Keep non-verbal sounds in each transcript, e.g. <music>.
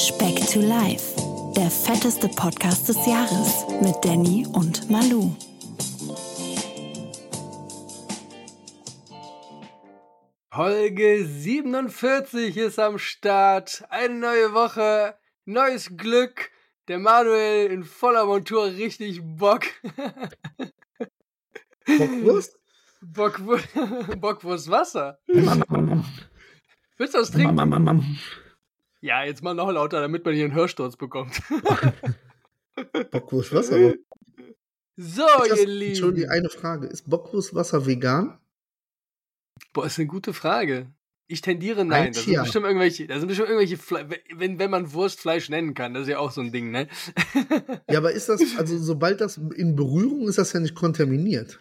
Speck to Life, der fetteste Podcast des Jahres mit Danny und Malu. Folge 47 ist am Start. Eine neue Woche, neues Glück. Der Manuel in voller Montur, richtig Bock. Bockwurst? <laughs> Bockwurst, <laughs> Bockwurst Wasser. Willst du was trinken? Ja, jetzt mal noch lauter, damit man hier einen Hörsturz bekommt. <laughs> Bockwurstwasser. So, das- ihr Lieben. Entschuldigung, eine Frage. Ist Bockwurstwasser vegan? Boah, ist eine gute Frage. Ich tendiere nein. Ein Da sind bestimmt irgendwelche, da sind bestimmt irgendwelche, Fle wenn, wenn man Wurst Fleisch nennen kann, das ist ja auch so ein Ding, ne? Ja, aber ist das, also <laughs> sobald das in Berührung ist, das ja nicht kontaminiert.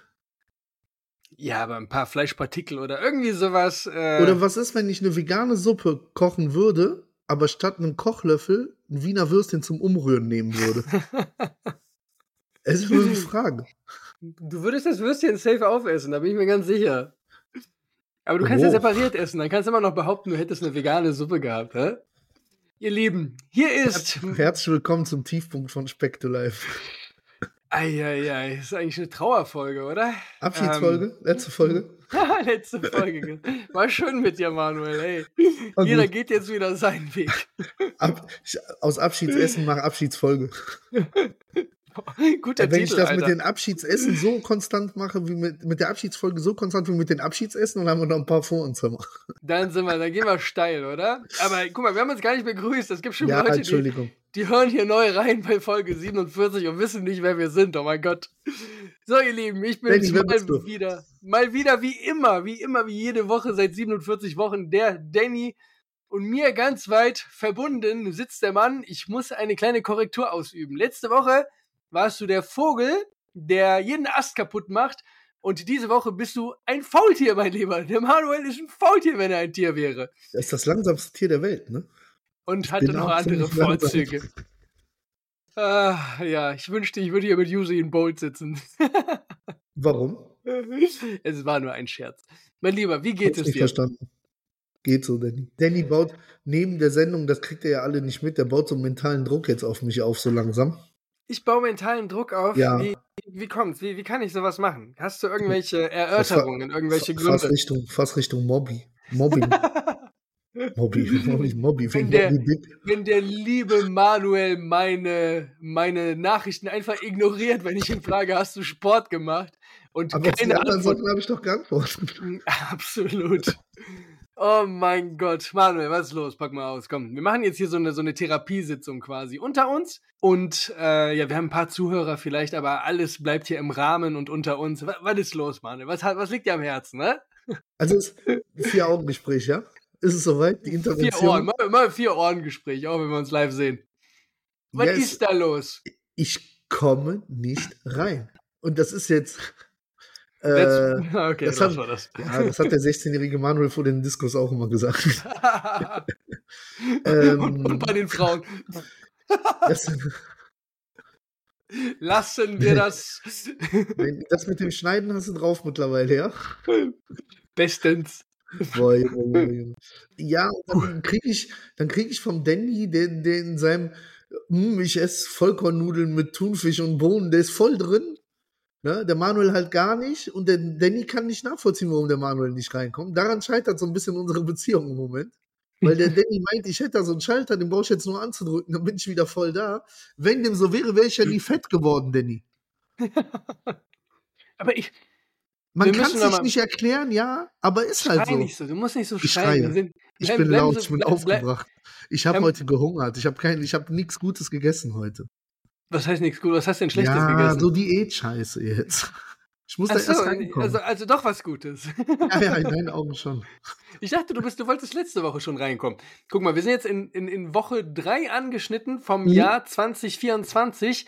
Ja, aber ein paar Fleischpartikel oder irgendwie sowas. Äh, Oder was ist, wenn ich eine vegane Suppe kochen würde, aber statt einem Kochlöffel ein Wiener Würstchen zum Umrühren nehmen würde? <laughs> Es ist nur eine Frage. Du würdest das Würstchen safe aufessen, da bin ich mir ganz sicher. Aber du kannst ja Oh. separiert essen, dann kannst du immer noch behaupten, du hättest eine vegane Suppe gehabt, hä? Ihr Lieben, hier ist. Herzlich willkommen zum Tiefpunkt von Speck to Life. Eieiei, ist eigentlich eine Trauerfolge, oder? Abschiedsfolge, letzte Folge. Ähm, letzte Folge. <laughs> War schön mit dir, Manuel, ey. War Jeder gut. geht jetzt wieder seinen Weg. Ab, aus Abschiedsessen mache Abschiedsfolge. <laughs> <laughs> Guter Wenn ich Titel, das mit Alter. den Abschiedsessen so konstant mache, wie mit, mit der Abschiedsfolge so konstant wie mit den Abschiedsessen, dann haben wir noch ein paar vor uns. Hammer. Dann sind wir, dann gehen wir steil, oder? Aber guck mal, wir haben uns gar nicht begrüßt. Es gibt schon Ja, Leute, die, Entschuldigung. die hören hier neu rein bei Folge 47 und wissen nicht, wer wir sind. Oh mein Gott. So, ihr Lieben, ich bin Danny, mal wieder, mal wieder wie immer, wie immer, wie jede Woche seit 47 Wochen, der Danny. Und mir ganz weit verbunden sitzt der Mann. Ich muss eine kleine Korrektur ausüben. Letzte Woche warst du der Vogel, der jeden Ast kaputt macht. Und diese Woche bist du ein Faultier, mein Lieber. Der Manuel ist ein Faultier, wenn er ein Tier wäre. Das ist das langsamste Tier der Welt, ne? Und hatte bin noch andere. Vorzüge. Ah, ja, ich wünschte, ich würde hier mit Usain Bolt sitzen. <laughs> Warum? es war nur ein Scherz. Mein Lieber, wie geht Hab's es nicht dir? verstanden. Geht so, Danny. Danny baut neben der Sendung, das kriegt ihr ja alle nicht mit, der baut so einen mentalen Druck jetzt auf mich auf, so langsam. Ich baue mentalen Druck auf. Ja. Wie, wie kommt's? Wie, wie kann ich sowas machen? Hast du irgendwelche Erörterungen, irgendwelche Fa- Fast Gründe? Richtung, fast Richtung Mobby. Mobbing. <laughs> Mobby, Mobby, Mobby. Wenn der-. Wenn der liebe Manuel meine, meine Nachrichten einfach ignoriert, wenn ich ihn frage, hast du Sport gemacht? Und Aber auf die keine anderen Antwort habe ich doch geantwortet. <laughs> Absolut. Oh mein Gott, Manuel, was ist los? Pack mal aus. Komm, wir machen jetzt hier so eine, so eine Therapiesitzung quasi unter uns. Und äh, ja, wir haben ein paar Zuhörer vielleicht, aber alles bleibt hier im Rahmen und unter uns. Was, was ist los, Manuel? Was, was liegt dir am Herzen, ne? Also es ist ein Vier-Augen-Gespräch, ja? Ist es soweit? Die Vier Intervention? Ohren, mal, mal vier Ohren-Gespräch, auch wenn wir uns live sehen. Was Ja, es- ist da los? Ich komme nicht rein. Und das ist jetzt. Äh, <laughs> okay, das hat- das. ja, das hat der 16-jährige Manuel vor den Diskos auch immer gesagt. <laughs> Ähm, und, und bei den Frauen. Das, Lassen wir das das mit dem Schneiden hast du drauf mittlerweile, ja? bestens. Boah, Junge, Junge. Ja, dann kriege ich, dann krieg ich vom Danny, der, der in seinem, hm, ich esse Vollkornnudeln mit Thunfisch und Bohnen, der ist voll drin. Ne? Der Manuel halt gar nicht. Und der Danny kann nicht nachvollziehen, warum der Manuel nicht reinkommt. Daran scheitert so ein bisschen unsere Beziehung im Moment. Weil der <laughs> Danny meint, ich hätte da so einen Schalter, den brauche ich jetzt nur anzudrücken, dann bin ich wieder voll da. Wenn dem so wäre, wäre ich ja nie fett geworden, Danny. <laughs> Aber ich, Man kann es sich nicht erklären, ja, aber ist halt so. nicht so, du musst nicht so Ich schreien. Sind, Ich bleib- bin laut, so- ich bin bleib- bleib- aufgebracht. Ich habe heute gehungert. Ich habe habe nichts Gutes gegessen heute. Was heißt nichts gut? Was hast du denn Schlechtes ja, gegessen? so Diät-Scheiße jetzt. Ich muss Ach da so, erst reinkommen. also, also doch was Gutes. ja, ja, in deinen Augen schon. <laughs> Ich dachte, du, bist, du wolltest letzte Woche schon reinkommen. Guck mal, wir sind jetzt in, in, in Woche 3 angeschnitten vom Mhm. Jahr 2024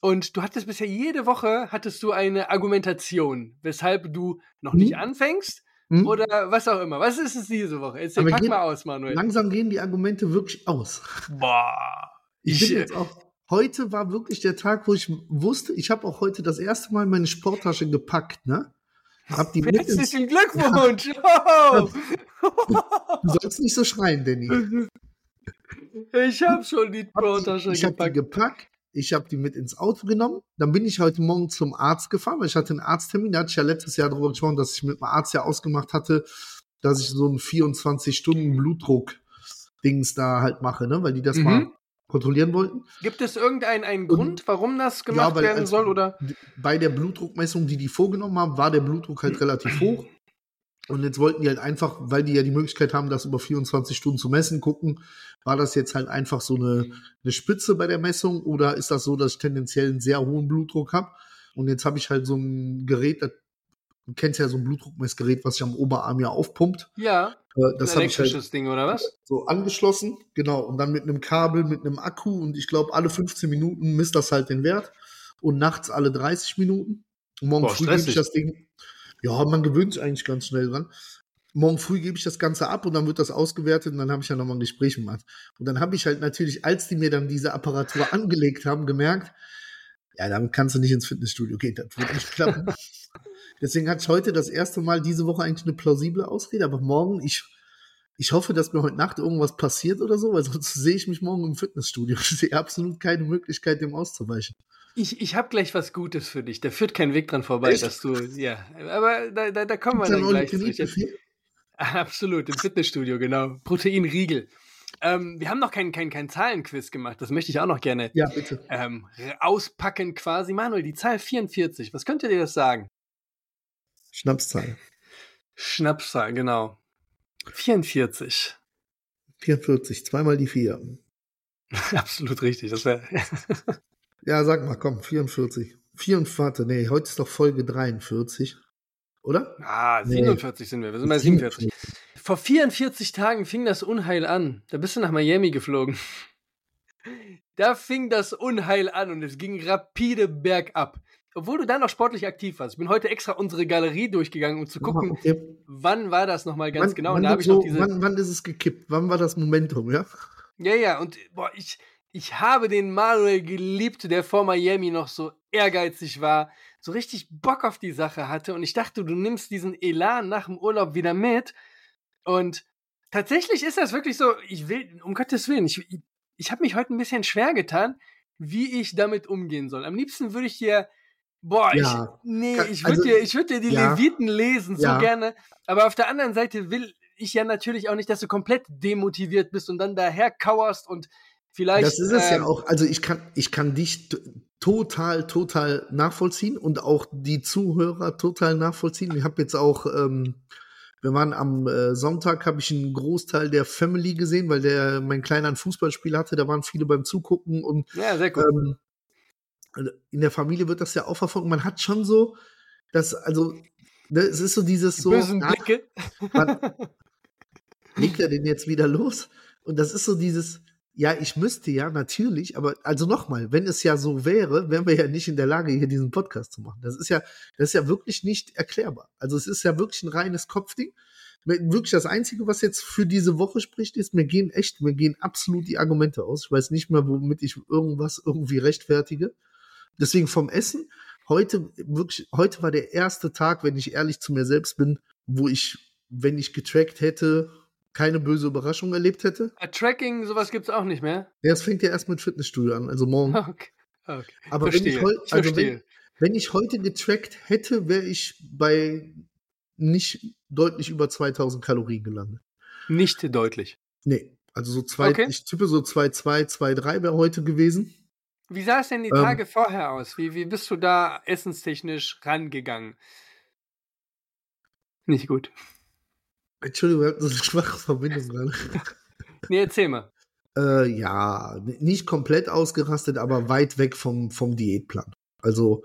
und du hattest bisher jede Woche hattest du eine Argumentation, weshalb du noch nicht Mhm. anfängst Hm? oder was auch immer. Was ist es diese Woche? Aber pack je- mal aus, Manuel. Langsam gehen die Argumente wirklich aus. Boah. Ich, Ich, bin jetzt auch. Heute war wirklich der Tag, wo ich wusste, ich habe auch heute das erste Mal meine Sporttasche gepackt, ne? Hab die mit Herzlichen Glückwunsch! Oh. <laughs> Du sollst nicht so schreien, Danny. Ich habe schon die Brottasche Ich habe die gepackt. gepackt, ich habe die mit ins Auto genommen. Dann bin ich heute Morgen zum Arzt gefahren, weil ich hatte einen Arzttermin. Da hatte ich ja letztes Jahr darüber gesprochen, dass ich mit dem Arzt ja ausgemacht hatte, dass ich so einen 24-Stunden-Blutdruck-Dings da halt mache, ne? weil die das Mhm. mal kontrollieren wollten. Gibt es irgendeinen einen Grund, warum das gemacht weil werden soll? Oder? Bei der Blutdruckmessung, die die vorgenommen haben, war der Blutdruck halt relativ hoch. Und jetzt wollten die halt einfach, weil die ja die Möglichkeit haben, das über 24 Stunden zu messen, gucken, war das jetzt halt einfach so eine, eine Spitze bei der Messung oder ist das so, dass ich tendenziell einen sehr hohen Blutdruck habe? Und jetzt habe ich halt so ein Gerät, das, du kennst ja so ein Blutdruckmessgerät, was sich am Oberarm ja aufpumpt. Ja, Äh, Das ein ich halt elektrisches Ding, oder was? so angeschlossen, genau, und dann mit einem Kabel, mit einem Akku und ich glaube, alle 15 Minuten misst das halt den Wert und nachts alle 30 Minuten. Und morgen Boah, früh gebe ich das Ding. Ja, man gewöhnt sich eigentlich ganz schnell dran. Morgen früh gebe ich das Ganze ab und dann wird das ausgewertet und dann habe ich ja nochmal ein Gespräch gemacht. Und dann habe ich halt natürlich, als die mir dann diese Apparatur <laughs> angelegt haben, gemerkt, ja, damit kannst du nicht ins Fitnessstudio gehen, das wird nicht klappen. <laughs> Deswegen hatte ich heute das erste Mal diese Woche eigentlich eine plausible Ausrede, aber morgen, ich, ich hoffe, dass mir heute Nacht irgendwas passiert oder so, weil <laughs> sonst sehe ich mich morgen im Fitnessstudio. Ich sehe absolut keine Möglichkeit, dem auszuweichen. Ich, ich habe gleich was Gutes für dich. Da führt kein Weg dran vorbei, Echt? dass du, ja, aber da, da, da kommen wir dann da gleich zu. <laughs> Absolut, im Fitnessstudio, genau. Proteinriegel. Ähm, wir haben noch kein, kein, kein Zahlenquiz gemacht. Das möchte ich auch noch gerne Ja, bitte. ähm, auspacken quasi. Manuel, die Zahl 44. Was könnte dir das sagen? Schnapszahl. Schnapszahl, genau. 44. 44, zweimal die vier. <laughs> Absolut richtig. Das wäre. <laughs> Ja, sag mal, komm, 44. 44, warte, nee, heute ist doch Folge 43. Oder? Ah, Nee. 47 sind wir. Wir sind bei 47. Vor 44 Tagen fing das Unheil an. Da bist du nach Miami geflogen. <laughs> Da fing das Unheil an und es ging rapide bergab. Obwohl du da noch sportlich aktiv warst. Ich bin heute extra unsere Galerie durchgegangen, um zu gucken, Okay. wann war das nochmal ganz wann, genau. Wann, Und da habe wird ich noch so, diese. wann, wann ist es gekippt? Wann war das Momentum, ja? Ja, ja, und boah, ich, ich habe den Manuel geliebt, der vor Miami noch so ehrgeizig war, so richtig Bock auf die Sache hatte. Und ich dachte, du nimmst diesen Elan nach dem Urlaub wieder mit. Und tatsächlich ist das wirklich so, ich will, um Gottes Willen, ich, ich, ich habe mich heute ein bisschen schwer getan, wie ich damit umgehen soll. Am liebsten würde ich dir, boah, Ja, ich, nee, ich würde also, dir, ich würde dir die ja. Leviten lesen, so Ja. gerne. Aber auf der anderen Seite will ich ja natürlich auch nicht, dass du komplett demotiviert bist und dann daher kauerst und vielleicht. Das ist es ähm, ja auch. Also ich kann, ich kann dich total, total nachvollziehen und auch die Zuhörer total nachvollziehen. Ich habe jetzt auch, ähm, wir waren am äh, Sonntag, habe ich einen Großteil der Family gesehen, weil der mein Kleiner ein Fußballspiel hatte. Da waren viele beim Zugucken und Ja, sehr cool. ähm, in der Familie wird das ja auch verfolgt. Man hat schon so, dass, also, ne, es ist so dieses so. Bösen nach- Blicke. wann <laughs> legt er den jetzt wieder los? Und das ist so dieses, ja, ich müsste ja natürlich, aber also nochmal, wenn es ja so wäre, wären wir ja nicht in der Lage, hier diesen Podcast zu machen. Das ist ja, das ist ja wirklich nicht erklärbar. Also es ist ja wirklich ein reines Kopfding. Wirklich das Einzige, was jetzt für diese Woche spricht, ist, mir gehen echt, mir gehen absolut die Argumente aus. Ich weiß nicht mehr, womit ich irgendwas irgendwie rechtfertige. Deswegen vom Essen, heute wirklich, heute war der erste Tag, wenn ich ehrlich zu mir selbst bin, wo ich, wenn ich getrackt hätte, keine böse Überraschung erlebt hätte. Äh, Tracking, sowas gibt's auch nicht mehr. Ja, es fängt ja erst mit Fitnessstudio an, also morgen. <laughs> Okay. okay. Aber wenn ich, heu- ich also verstehe. wenn, wenn ich heute getrackt hätte, wäre ich bei nicht deutlich über 2000 Kalorien gelandet. Nicht deutlich. Nee, also so zwei, Okay. ich tippe so 2,2, 2,3 wäre heute gewesen. Wie sah es denn die Ähm. Tage vorher aus? Wie, wie bist du da essenstechnisch rangegangen? Nicht gut. Entschuldigung, wir hatten so eine schwache Verbindung gerade. <laughs> Nee, erzähl mal. Äh, ja, nicht komplett ausgerastet, aber weit weg vom, vom Diätplan. Also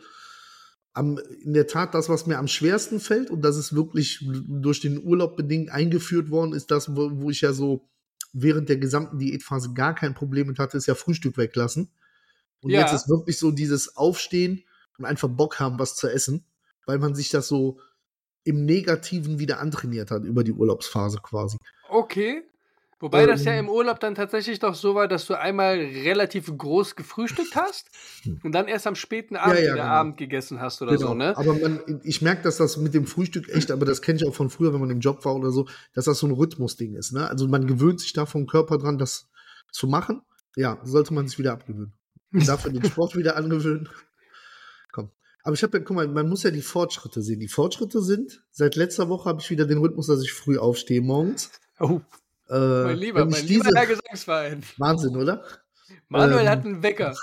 am, in der Tat das, was mir am schwersten fällt, und das ist wirklich durch den Urlaub bedingt eingeführt worden, ist das, wo, wo ich ja so während der gesamten Diätphase gar kein Problem mit hatte, ist ja Frühstück weglassen. Und Ja. jetzt ist wirklich so dieses Aufstehen und einfach Bock haben, was zu essen, weil man sich das so im Negativen wieder antrainiert hat über die Urlaubsphase quasi. Okay. Wobei das ja Ähm. im Urlaub dann tatsächlich doch so war, dass du einmal relativ groß gefrühstückt hast und dann erst am späten Abend ja, wieder genau. Abend gegessen hast oder so, ne? Aber man, ich merke, dass das mit dem Frühstück echt, aber das kenne ich auch von früher, wenn man im Job war oder so, dass das so ein Rhythmusding ist. Ne? Also man gewöhnt sich da vom Körper dran, dass zu machen, ja, sollte man sich wieder abgewöhnen. Und dafür den Sport wieder angewöhnen. Komm. Aber ich habe ja, guck mal, man muss ja die Fortschritte sehen. Die Fortschritte sind, seit letzter Woche habe ich wieder den Rhythmus, dass ich früh aufstehe morgens. Oh, Äh, mein lieber, ich mein lieber diese- Herr Gesangsverein. Wahnsinn, oder? Manuel Ähm, hat einen Wecker.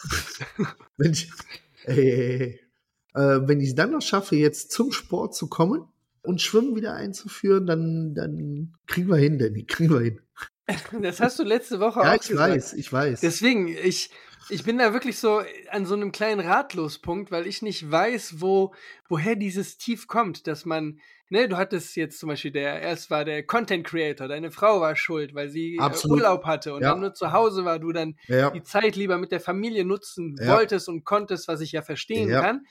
<laughs> Wenn ich, ey, ey, ey. Äh, wenn ich dann noch schaffe, jetzt zum Sport zu kommen und Schwimmen wieder einzuführen, dann, dann kriegen wir hin, Danny, kriegen wir hin. <laughs> Das hast du letzte Woche Ja, auch ich gesagt. weiß, ich weiß. Deswegen, ich, ich bin da wirklich so an so einem kleinen Ratlospunkt, weil ich nicht weiß, wo, woher dieses Tief kommt, dass man, ne, du hattest jetzt zum Beispiel der, erst war der Content Creator, deine Frau war schuld, weil sie äh, Absolut. Urlaub hatte und Ja. dann nur zu Hause war, du dann ja, die Zeit lieber mit der Familie nutzen Ja. wolltest und konntest, was ich ja verstehen kann.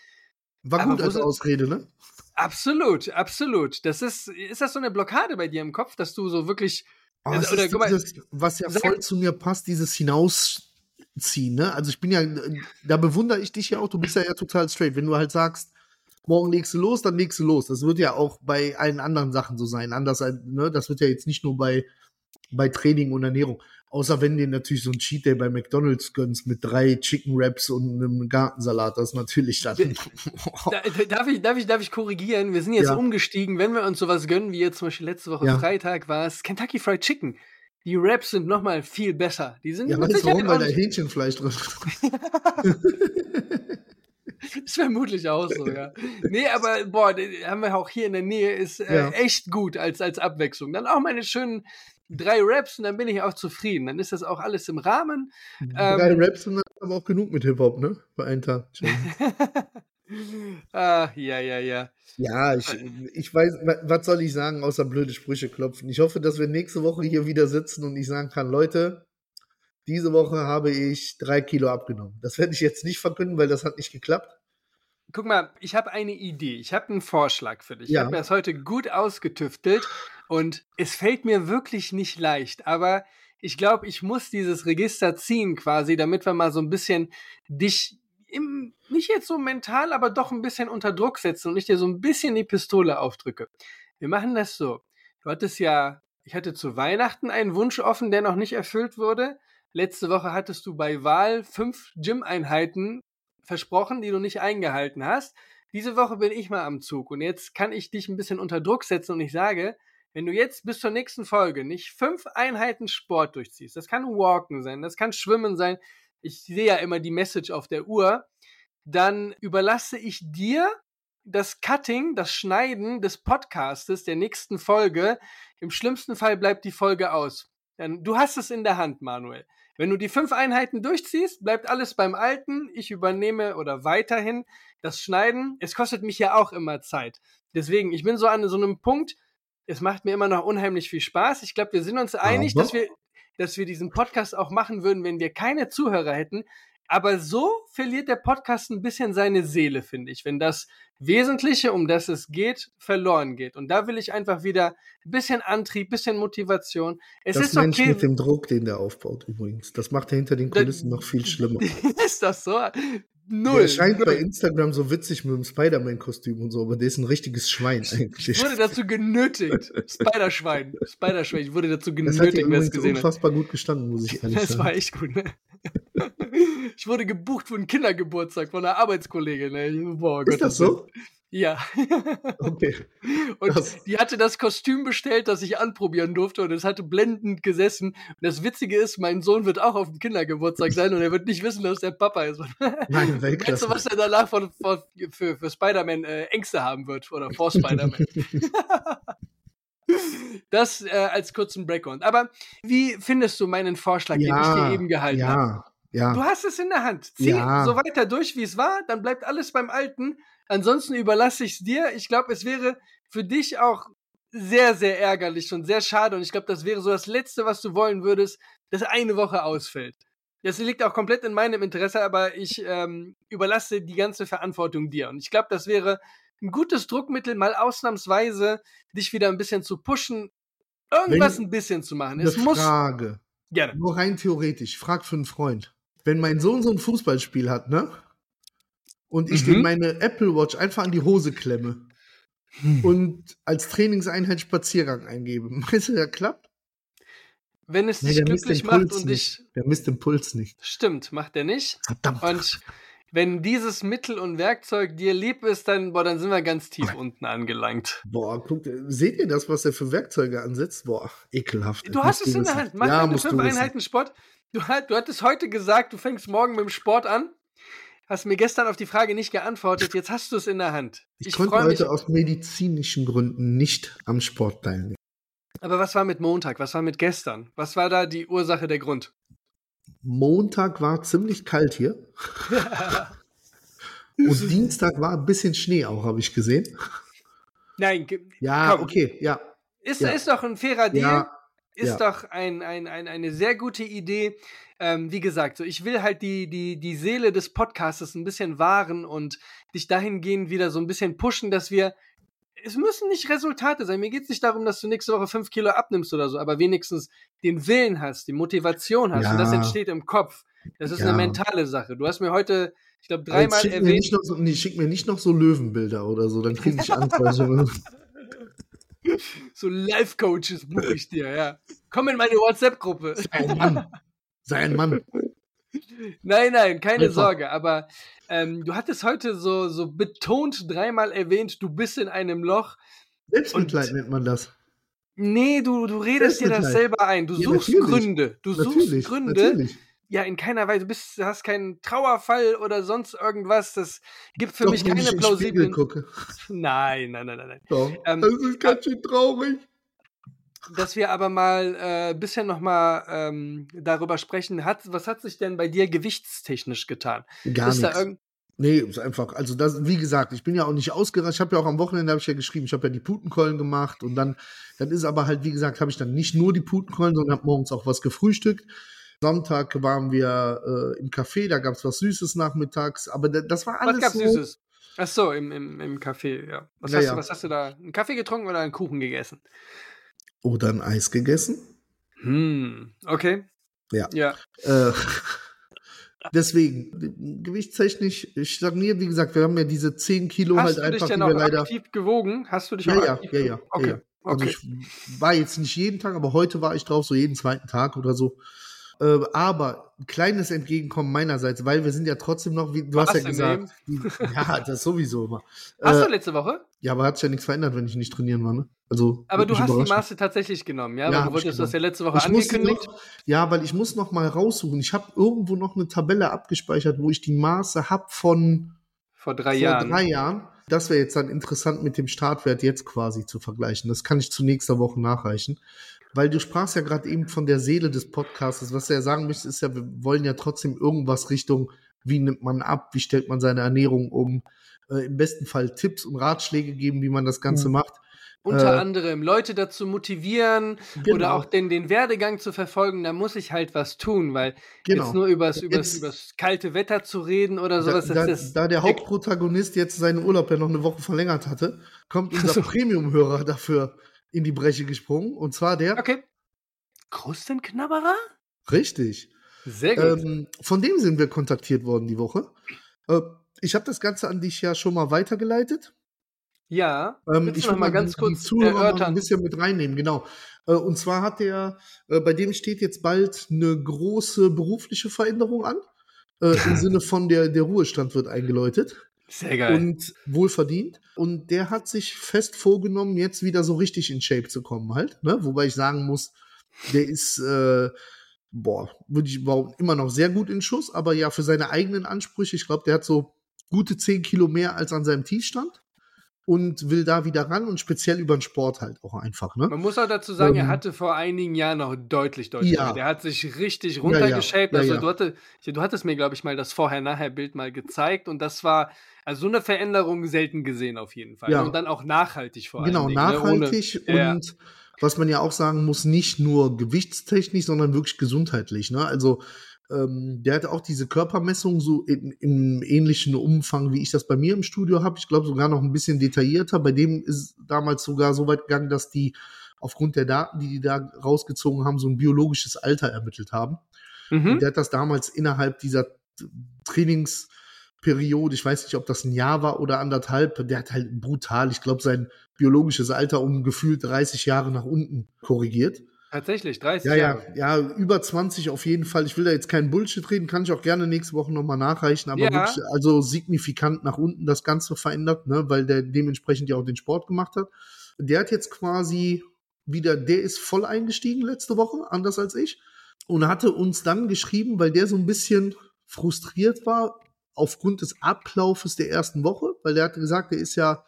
war gut als Ausrede, ne? Absolut, absolut. Das ist, ist das so eine Blockade bei dir im Kopf, dass du so wirklich, Oh, Also, oder dieses, was ja voll zu mir passt, dieses Hinausziehen, ne? Also ich bin ja, da bewundere ich dich ja auch, du bist ja eher total straight. Wenn du halt sagst, morgen legst du los, dann legst du los. Das wird ja auch bei allen anderen Sachen so sein. Anders, als- ne? Das wird ja jetzt nicht nur bei, bei Training und Ernährung. Außer wenn dir natürlich so ein Cheat Day bei McDonalds gönnst mit drei Chicken Wraps und einem Gartensalat, das ist natürlich dann. <laughs> Da, <laughs> da- darf, ich, darf, ich, darf ich korrigieren? Wir sind jetzt Ja. umgestiegen, wenn wir uns sowas gönnen, wie jetzt zum Beispiel letzte Woche Ja. Freitag war es Kentucky Fried Chicken. Die Wraps sind nochmal viel besser. Die sind ja, weißt du warum? Weil da Hähnchenfleisch drin <laughs> ist. vermutlich auch so, ja. Nee, aber boah, haben wir auch hier in der Nähe, ist äh, Ja. echt gut als, als Abwechslung. Dann auch meine schönen drei Wraps und dann bin ich auch zufrieden. Dann ist das auch alles im Rahmen. Drei Ähm, Raps sind aber auch genug mit Hip-Hop, ne? Für einen Tag. <laughs> ah, ja, ja, ja. Ja, ich, ich weiß, wa- was soll ich sagen, außer blöde Sprüche klopfen. Ich hoffe, dass wir nächste Woche hier wieder sitzen und ich sagen kann, Leute, diese Woche habe ich drei Kilo abgenommen. Das werde ich jetzt nicht verkünden, weil das hat nicht geklappt. Guck mal, ich habe eine Idee. Ich habe einen Vorschlag für dich. Ich Ja. habe mir das heute gut ausgetüftelt und es fällt mir wirklich nicht leicht. Aber ich glaube, ich muss dieses Register ziehen quasi, damit wir mal so ein bisschen dich im, nicht jetzt so mental, aber doch ein bisschen unter Druck setzen und ich dir so ein bisschen die Pistole aufdrücke. Wir machen das so. Du hattest ja, ich hatte zu Weihnachten einen Wunsch offen, der noch nicht erfüllt wurde. Letzte Woche hattest du bei Wahl fünf Gym-Einheiten versprochen, die du nicht eingehalten hast. Diese Woche bin ich mal am Zug und jetzt kann ich dich ein bisschen unter Druck setzen und ich sage, wenn du jetzt bis zur nächsten Folge nicht fünf Einheiten Sport durchziehst, das kann Walken sein, das kann Schwimmen sein, ich sehe ja immer die Message auf der Uhr, dann überlasse ich dir das Cutting, das Schneiden des Podcastes der nächsten Folge. Im schlimmsten Fall bleibt die Folge aus. Du hast es in der Hand, Manuel. Wenn du die fünf Einheiten durchziehst, bleibt alles beim Alten. Ich übernehme oder weiterhin das Schneiden. Es kostet mich ja auch immer Zeit. Deswegen, ich bin so an so einem Punkt, es macht mir immer noch unheimlich viel Spaß. Ich glaube, wir sind uns einig, dass wir, dass wir diesen Podcast auch machen würden, wenn wir keine Zuhörer hätten. Aber so verliert der Podcast ein bisschen seine Seele, finde ich, wenn das Wesentliche, um das es geht, verloren geht. Und da will ich einfach wieder ein bisschen Antrieb, bisschen Motivation. Es das ist Mensch okay. mit dem Druck, den der aufbaut übrigens. Das macht er hinter den Da- Kulissen noch viel schlimmer. <laughs> ist das so? Null. Der erscheint bei. Instagram so witzig mit dem Spider-Man-Kostüm und so, aber der ist ein richtiges Schwein eigentlich. Ich wurde dazu genötigt. Spiderschwein. Spiderschwein. Ich wurde dazu Das hat genötigt, wer es gesehen hat. unfassbar gut gestanden, muss ich ehrlich Das sagen. war echt gut, ne? Ich wurde gebucht für einen Kindergeburtstag von einer Arbeitskollegin. Ne? Boah, Ist das so? Ja. Okay. <laughs> Und Krass. die hatte das Kostüm bestellt, das ich anprobieren durfte und es hatte blendend gesessen. Und das Witzige ist, mein Sohn wird auch auf dem Kindergeburtstag sein und er wird nicht wissen, dass der Papa ist. <laughs> Nein, Weißt du, Weltklasse. was er danach von, von, für, für Spider-Man äh, Ängste haben wird oder vor Spider-Man? <laughs> das äh, als kurzen Background. Aber wie findest du meinen Vorschlag, den ich dir eben gehalten habe? Ja, Du hast es in der Hand. Zieh Ja. so weiter durch, wie es war, dann bleibt alles beim Alten. Ansonsten überlasse ich es dir. Ich glaube, es wäre für dich auch sehr, sehr ärgerlich und sehr schade. Und ich glaube, das wäre so das Letzte, was du wollen würdest, dass eine Woche ausfällt. Das liegt auch komplett in meinem Interesse, aber ich ähm, überlasse die ganze Verantwortung dir. Und ich glaube, das wäre ein gutes Druckmittel, mal ausnahmsweise dich wieder ein bisschen zu pushen, irgendwas Wenn- ein bisschen zu machen. Es muss Frage. gerne. Nur rein theoretisch. Frag für einen Freund. Wenn mein Sohn so ein Fußballspiel hat, ne? Und ich Mhm. dem meine Apple Watch einfach an die Hose klemme Hm. und als Trainingseinheit Spaziergang eingebe, <laughs> meinst du, das klappt? wenn es Nee, dich glücklich macht und dich. Der misst den Puls nicht. Stimmt, macht er nicht. Verdammt. Und wenn dieses Mittel und Werkzeug dir lieb ist, dann, boah, dann sind wir ganz tief unten angelangt. Boah, guckt, seht ihr das, was er für Werkzeuge ansetzt? Boah, ekelhaft. Du hast es in der. Hand. Mach ja, deine fünf. Einheiten Sport. Du, du hattest heute gesagt, du fängst morgen mit dem Sport an. Hast mir gestern auf die Frage nicht geantwortet. Jetzt hast du es in der Hand. Ich, Ich, konnte mich. heute aus medizinischen Gründen nicht am Sport teilnehmen. Aber was war mit Montag? Was war mit gestern? Was war da die Ursache, der Grund? Montag war ziemlich kalt hier. <laughs> Und Dienstag war ein bisschen Schnee auch, habe ich gesehen. Nein, Ja, Komm. okay, ja. ist, Ja. ist doch ein fairer Deal. Ja, ist ja. doch ein, ein, ein, eine sehr gute Idee. Ähm, wie gesagt, so ich will halt die, die, die Seele des Podcastes ein bisschen wahren und dich dahingehend wieder so ein bisschen pushen, dass wir. Es müssen nicht Resultate sein. Mir geht es nicht darum, dass du nächste Woche fünf Kilo abnimmst oder so, aber wenigstens den Willen hast, die Motivation hast. Und das Ja. entsteht im Kopf. Das ist Ja. eine mentale Sache. Du hast mir heute, ich glaube, dreimal mir, erwähnt. nicht noch so, nee, schick mir nicht noch so Löwenbilder oder so, dann kriege ich <laughs> Angst. So Life-Coaches buche ich dir, ja. Komm in meine WhatsApp-Gruppe. Sei ein Mann. Sei ein Mann. Nein, nein, keine Einfach. Sorge. Aber ähm, du hattest heute so, so betont dreimal erwähnt, du bist in einem Loch. Selbstmitleid nennt man das. Nee, du, du redest dir das selber ein. Du Ja, suchst natürlich. Gründe. Du suchst Natürlich, Gründe. natürlich. Ja, in keiner Weise. Du bist, hast keinen Trauerfall oder sonst irgendwas. Das gibt für Doch, mich keine plausiblen. <laughs> Nein, nein, nein, nein, nein. Doch. Ähm, das ist ganz schön traurig. Dass wir aber mal äh, bisschen nochmal ähm, darüber sprechen, hat, was hat sich denn bei dir gewichtstechnisch getan? Gar ist nichts. Nee, ist einfach, also das, wie gesagt, ich bin ja auch nicht ausgereicht. Ich habe ja auch am Wochenende, habe ich ja geschrieben, ich habe ja die Putenkeulen gemacht und dann, dann ist aber halt, wie gesagt, habe ich dann nicht nur die Putenkeulen, sondern habe morgens auch was gefrühstückt. Sonntag waren wir äh, im Café, da gab es was Süßes nachmittags, aber da, das war alles Was gab's so. Süßes? Ach so, im, im, im Café, ja. Was, Ja, hast. Du, was hast du da? Einen Kaffee getrunken oder einen Kuchen gegessen? Oder ein Eis gegessen. Hm, okay. Ja. Ja. Äh, <laughs> deswegen, gewichtstechnisch stagniert, wie gesagt, wir haben ja diese 10 Kilo Hast halt du dich einfach, die denn auch leider. aktiv gewogen? Hast du dich Ja, auch ja, aktiv ja, ja, gewogen? Okay. ja, ja. Also okay. ich war jetzt nicht jeden Tag, aber heute war ich drauf, so jeden zweiten Tag oder so. Äh, aber ein kleines Entgegenkommen meinerseits, weil wir sind ja trotzdem noch, wie du hast ja Was gesagt, ja, das sowieso immer. <laughs> Hast Äh, du letzte Woche? ja, aber hat sich ja nichts verändert, wenn ich nicht trainieren war, ne? Also, Aber du hast die. Maße tatsächlich genommen, ja? Ja, du ich wolltest das ja letzte Woche Ich angekündigt. noch, ja, weil ich muss noch mal raussuchen. Ich habe irgendwo noch eine Tabelle abgespeichert, wo ich die Maße habe von vor drei vor Jahren. drei Jahren. Das wäre jetzt dann interessant mit dem Startwert jetzt quasi zu vergleichen. Das kann ich zu nächster Woche nachreichen. Weil du sprachst ja gerade eben von der Seele des Podcasts. Was du ja sagen möchtest, ist ja, wir wollen ja trotzdem irgendwas Richtung, wie nimmt man ab, wie stellt man seine Ernährung um, äh, im besten Fall Tipps und Ratschläge geben, wie man das Ganze Mhm. macht. Unter Äh, anderem Leute dazu motivieren oder Genau. auch den, den Werdegang zu verfolgen, da muss ich halt was tun, weil Genau. jetzt nur übers, übers, Jetzt- übers kalte Wetter zu reden oder Da, sowas, da, das ist da der Hauptprotagonist jetzt seinen Urlaub ja noch eine Woche verlängert hatte, kommt <laughs> unser Premium-Hörer dafür in die Breche gesprungen. Und zwar der, Okay. Krustenknabberer? richtig, Sehr gut. ähm, von dem sind wir kontaktiert worden die Woche. Äh, ich habe das Ganze an dich ja schon mal weitergeleitet. ja, Ähm, ich will mal ganz die, kurz Zuhörer mal ein erörtern? bisschen mit reinnehmen, genau. Äh, und zwar hat der, äh, bei dem steht jetzt bald eine große berufliche Veränderung an. Äh, Im <laughs> Sinne von der, der Ruhestand wird eingeläutet. Sehr geil. und wohlverdient. Und der hat sich fest vorgenommen, jetzt wieder so richtig in Shape zu kommen, halt. Ne? Wobei ich sagen muss, der ist, äh, boah, würde ich überhaupt immer noch sehr gut in Schuss, aber ja, für seine eigenen Ansprüche, ich glaube, der hat so gute 10 Kilo mehr als an seinem Tiefstand und will da wieder ran und speziell über den Sport halt auch einfach, ne? Man muss auch dazu sagen, er Ähm, hatte vor einigen Jahren noch deutlich, deutlich Ja. Der hat sich richtig Ja, runtergeschaped. ja, ja, also ja. Du, hatte, du hattest mir, glaube ich, mal das Vorher-Nachher-Bild mal gezeigt und das war also so eine Veränderung selten gesehen auf jeden Fall. Ja. Und dann auch nachhaltig vor Genau, allen Dingen. ne? Ohne- nachhaltig Ja. und was man ja auch sagen muss, nicht nur gewichtstechnisch, sondern wirklich gesundheitlich. Ne? Also ähm, der hat auch diese Körpermessung so in, im ähnlichen Umfang, wie ich das bei mir im Studio habe. Ich glaube sogar noch ein bisschen detaillierter. Bei dem ist damals sogar so weit gegangen, dass die aufgrund der Daten, die die da rausgezogen haben, so ein biologisches Alter ermittelt haben. Mhm. Der hat das damals innerhalb dieser Trainingsperiode, ich weiß nicht, ob das ein Jahr war oder anderthalb, der hat halt brutal, ich glaube, sein biologisches Alter um gefühlt 30 Jahre nach unten korrigiert. Tatsächlich, 30 Ja, Jahre. ja, ja, über 20 auf jeden Fall. Ich will da jetzt keinen Bullshit reden, kann ich auch gerne nächste Woche nochmal nachreichen, aber Ja. wirklich, also signifikant nach unten das Ganze verändert, ne, weil der dementsprechend ja auch den Sport gemacht hat. Der hat jetzt quasi wieder, der ist voll eingestiegen letzte Woche, anders als ich, und hatte uns dann geschrieben, weil der so ein bisschen frustriert war aufgrund des Ablaufes der ersten Woche, weil der hatte gesagt, der ist ja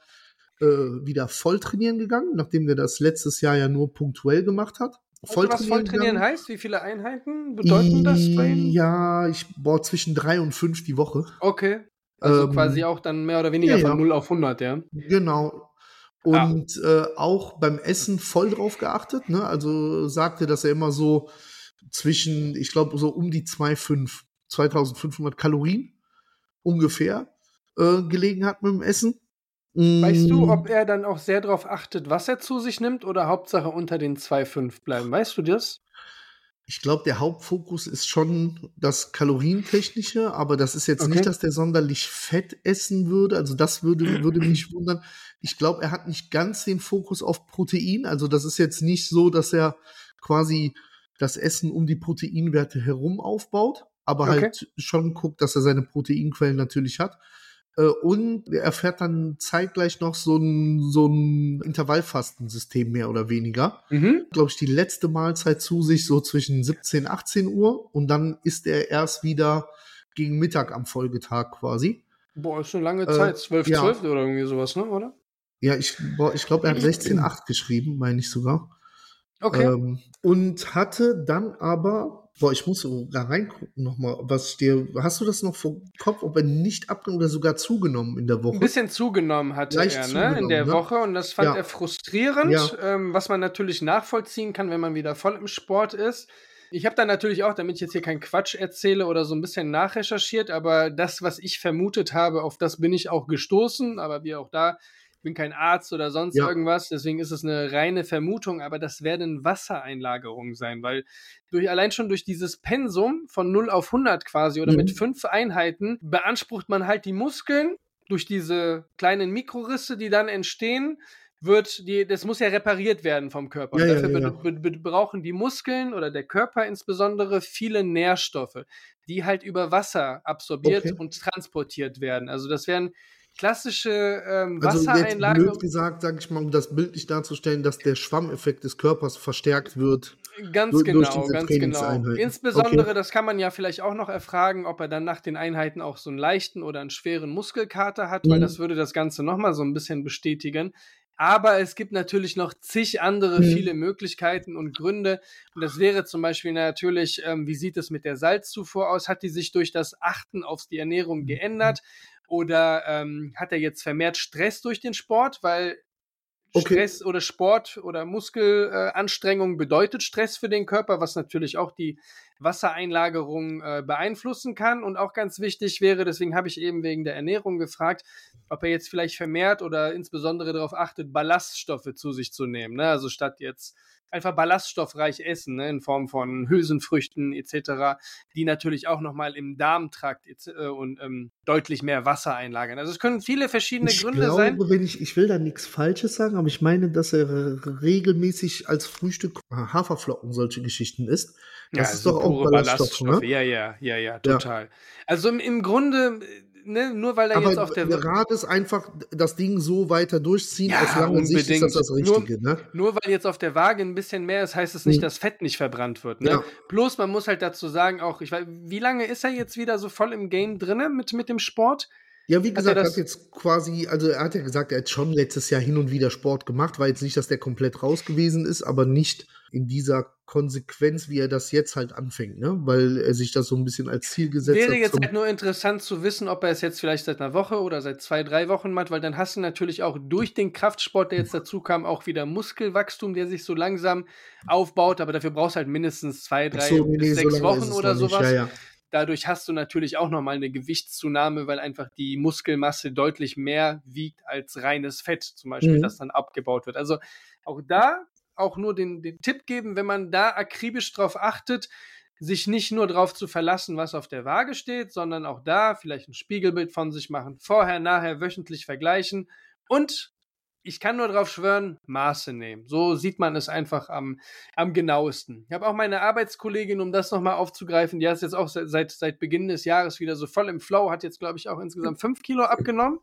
äh, wieder voll trainieren gegangen, nachdem der das letztes Jahr ja nur punktuell gemacht hat. Weißt du, was voll trainieren gegangen. heißt? Wie viele Einheiten bedeuten das bei Ihnen? Ja, ich boah, zwischen drei und fünf die Woche. Okay. Also Ähm, quasi auch dann mehr oder weniger ja, von ja. 0 auf 100, ja. Genau. Und äh, auch beim Essen voll drauf geachtet. Ne? Also sagte, dass er immer so zwischen, ich glaube, so um die 2,5, 2500 Kalorien ungefähr äh, gelegen hat mit dem Essen. Weißt du, Mm, ob er dann auch sehr darauf achtet, was er zu sich nimmt oder Hauptsache unter den 2,5 bleiben? Weißt du das? Ich glaube, der Hauptfokus ist schon das Kalorientechnische, aber das ist jetzt Okay. nicht, dass der sonderlich Fett essen würde. Also das würde, würde mich <clears throat> wundern. Ich glaube, er hat nicht ganz den Fokus auf Protein. Also das ist jetzt nicht so, dass er quasi das Essen um die Proteinwerte herum aufbaut, aber Okay. halt schon guckt, dass er seine Proteinquellen natürlich hat. Äh, Und er fährt dann zeitgleich noch so ein, so ein Intervallfastensystem mehr oder weniger Mhm. glaube ich, die letzte Mahlzeit zu sich so zwischen 17, 18 Uhr und dann ist er erst wieder gegen Mittag am Folgetag quasi. Boah, ist schon lange Äh, Zeit. 12, ja. 12 oder irgendwie sowas, ne? Oder? Ja, ich, boah, ich glaube, er hat 16, 8 geschrieben, meine ich sogar. Okay. Ähm, und hatte dann aber, boah, ich muss da reingucken nochmal, was dir, hast du das noch vor Kopf, ob er nicht abgenommen oder sogar zugenommen in der Woche? Ein bisschen zugenommen hatte Leicht er, ne? In der ne? Woche und das fand Ja. er frustrierend, Ja. ähm, was man natürlich nachvollziehen kann, wenn man wieder voll im Sport ist. Ich habe dann natürlich auch, damit ich jetzt hier keinen Quatsch erzähle oder so ein bisschen nachrecherchiert, aber das, was ich vermutet habe, auf das bin ich auch gestoßen, aber wie auch da, bin kein Arzt oder sonst Ja. irgendwas, deswegen ist es eine reine Vermutung, aber das werden Wassereinlagerungen sein, weil durch, allein schon durch dieses Pensum von 0 auf 100 quasi oder Mhm. mit fünf Einheiten beansprucht man halt die Muskeln durch diese kleinen Mikrorisse, die dann entstehen, wird die, das muss ja repariert werden vom Körper. Ja, ja, Dafür ja, be- brauchen die Muskeln oder der Körper insbesondere viele Nährstoffe, die halt über Wasser absorbiert Okay. und transportiert werden. Also das wären klassische ähm, Also jetzt Wassereinlagerungen. blöd gesagt, sage ich mal, um das bildlich darzustellen, dass der Schwammeffekt des Körpers verstärkt wird. Ganz Durch- durch genau, diese ganz genau. Insbesondere, Okay. das kann man ja vielleicht auch noch erfragen, ob er dann nach den Einheiten auch so einen leichten oder einen schweren Muskelkater hat, weil Mhm. das würde das Ganze nochmal so ein bisschen bestätigen. Aber es gibt natürlich noch zig andere Mhm. viele Möglichkeiten und Gründe. Und das wäre zum Beispiel natürlich, ähm, wie sieht es mit der Salzzufuhr aus? Hat die sich durch das Achten auf die Ernährung geändert? Oder ähm, hat er jetzt vermehrt Stress durch den Sport? Weil Okay. Stress oder Sport oder Muskelanstrengung äh, bedeutet Stress für den Körper, was natürlich auch die Wassereinlagerung äh, beeinflussen kann. Und auch ganz wichtig wäre, deswegen habe ich eben wegen der Ernährung gefragt, ob er jetzt vielleicht vermehrt oder insbesondere darauf achtet, Ballaststoffe zu sich zu nehmen. Ne? Also statt jetzt einfach ballaststoffreich essen, ne? in Form von Hülsenfrüchten etc., die natürlich auch nochmal im Darmtrakt äh, und ähm, deutlich mehr Wasser einlagern. Also es können viele verschiedene Ich Gründe glaube, sein. wenn ich, ich will da nichts Falsches sagen, aber ich meine, dass er regelmäßig als Frühstück Haferflocken solche Geschichten isst. Das ist also doch auch pure Ballaststoffe, ne? Ja, ja, ja, ja, total. Also im, im Grunde, ne, nur weil er Aber jetzt auf der der Rat ist einfach, das Ding so weiter durchziehen. Ja, auf lange Sicht ist das das unbedingt. Nur- Richtige, ne? Nur weil jetzt auf der Waage ein bisschen mehr ist, heißt es nicht, Mhm. dass Fett nicht verbrannt wird. Ne? Ja. Bloß man muss halt dazu sagen, auch, ich weiß, wie lange ist er jetzt wieder so voll im Game drinne mit, mit dem Sport? Ja, wie gesagt, er das- hat jetzt quasi, also er hat ja gesagt, er hat schon letztes Jahr hin und wieder Sport gemacht. War jetzt nicht, dass der komplett raus gewesen ist, aber nicht in dieser Konsequenz, wie er das jetzt halt anfängt, ne? Weil er sich das so ein bisschen als Ziel gesetzt Wäre hat. jetzt zum- halt nur interessant zu wissen, ob er es jetzt vielleicht seit einer Woche oder seit zwei, drei Wochen macht, weil dann hast du natürlich auch durch den Kraftsport, der jetzt dazu kam, auch wieder Muskelwachstum, der sich so langsam aufbaut. Aber dafür brauchst du halt mindestens zwei, drei so, nee, bis nee, so sechs lange Wochen oder sowas. Ja, ja. Dadurch hast du natürlich auch nochmal eine Gewichtszunahme, weil einfach die Muskelmasse deutlich mehr wiegt als reines Fett, zum Beispiel, Mhm. das dann abgebaut wird. Also auch da auch nur den, den Tipp geben, wenn man da akribisch drauf achtet, sich nicht nur darauf zu verlassen, was auf der Waage steht, sondern auch da vielleicht ein Spiegelbild von sich machen, vorher, nachher, wöchentlich vergleichen und ich kann nur darauf schwören, Maße nehmen. So sieht man es einfach am, am genauesten. Ich habe auch meine Arbeitskollegin, um das nochmal aufzugreifen, die ist jetzt auch seit, seit Beginn des Jahres wieder so voll im Flow, hat jetzt, glaube ich, auch insgesamt fünf Kilo abgenommen,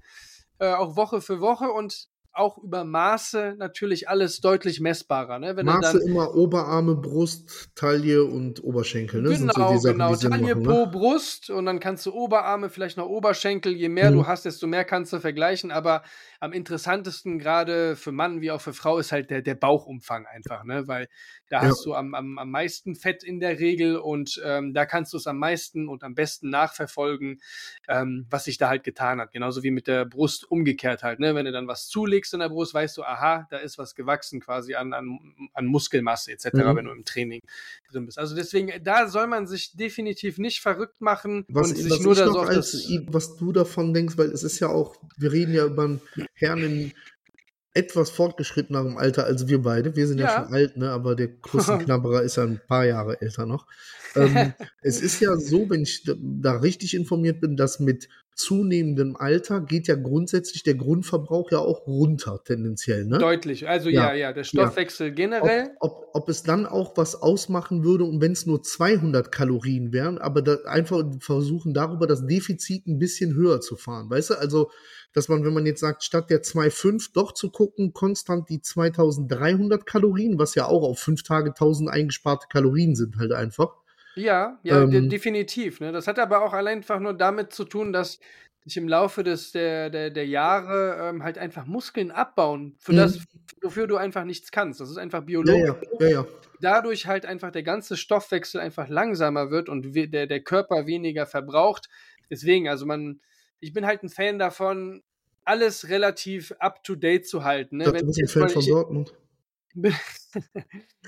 äh, auch Woche für Woche und auch über Maße natürlich alles deutlich messbarer. Ne? Wenn Maße dann, immer Oberarme, Brust, Taille und Oberschenkel. Ne? Genau, so Sachen, genau. Taille, machen, Po, ne? Brust und dann kannst du Oberarme, vielleicht noch Oberschenkel. Je mehr mhm. du hast, desto mehr kannst du vergleichen. Aber am interessantesten gerade für Mann wie auch für Frau ist halt der, der Bauchumfang einfach, ne? weil da ja. hast du am, am, am meisten Fett in der Regel und ähm, da kannst du es am meisten und am besten nachverfolgen, ähm, was sich da halt getan hat. Genauso wie mit der Brust umgekehrt halt. Ne? Wenn du dann was zulegst in der Brust, weißt du, aha, da ist was gewachsen quasi an, an, an Muskelmasse etc., mhm. wenn du im Training drin bist. Also deswegen, da soll man sich definitiv nicht verrückt machen was, und sich nur da so als, Was du davon denkst, weil es ist ja auch, wir reden ja über ein Herrn in etwas fortgeschrittenerem Alter als wir beide. Wir sind ja, ja schon alt, ne? aber der <laughs> Krustenknabberer ist ja ein paar Jahre älter noch. Ähm, <laughs> es ist ja so, wenn ich da richtig informiert bin, dass mit zunehmendem Alter geht ja grundsätzlich der Grundverbrauch ja auch runter, tendenziell. Ne? Deutlich. Also ja, ja, ja der Stoffwechsel ja. generell. Ob, ob, ob, es dann auch was ausmachen würde, und wenn es nur 200 Kalorien wären, aber da einfach versuchen darüber das Defizit ein bisschen höher zu fahren. Weißt du, also dass man, wenn man jetzt sagt, statt der 2,5 doch zu gucken, konstant die 2300 Kalorien, was ja auch auf fünf Tage 1000 eingesparte Kalorien sind halt einfach. Ja, ja, ähm, de definitiv. Ne? Das hat aber auch allein einfach nur damit zu tun, dass sich im Laufe des, der, der, der Jahre ähm, halt einfach Muskeln abbauen, für mhm. das, wofür du einfach nichts kannst. Das ist einfach biologisch. Ja, ja, ja, Dadurch halt einfach der ganze Stoffwechsel einfach langsamer wird und der, der Körper weniger verbraucht. Deswegen, also man, ich bin halt ein Fan davon, alles relativ up to date zu halten. Ne? Ich, Wenn, ein Fan von Dortmund.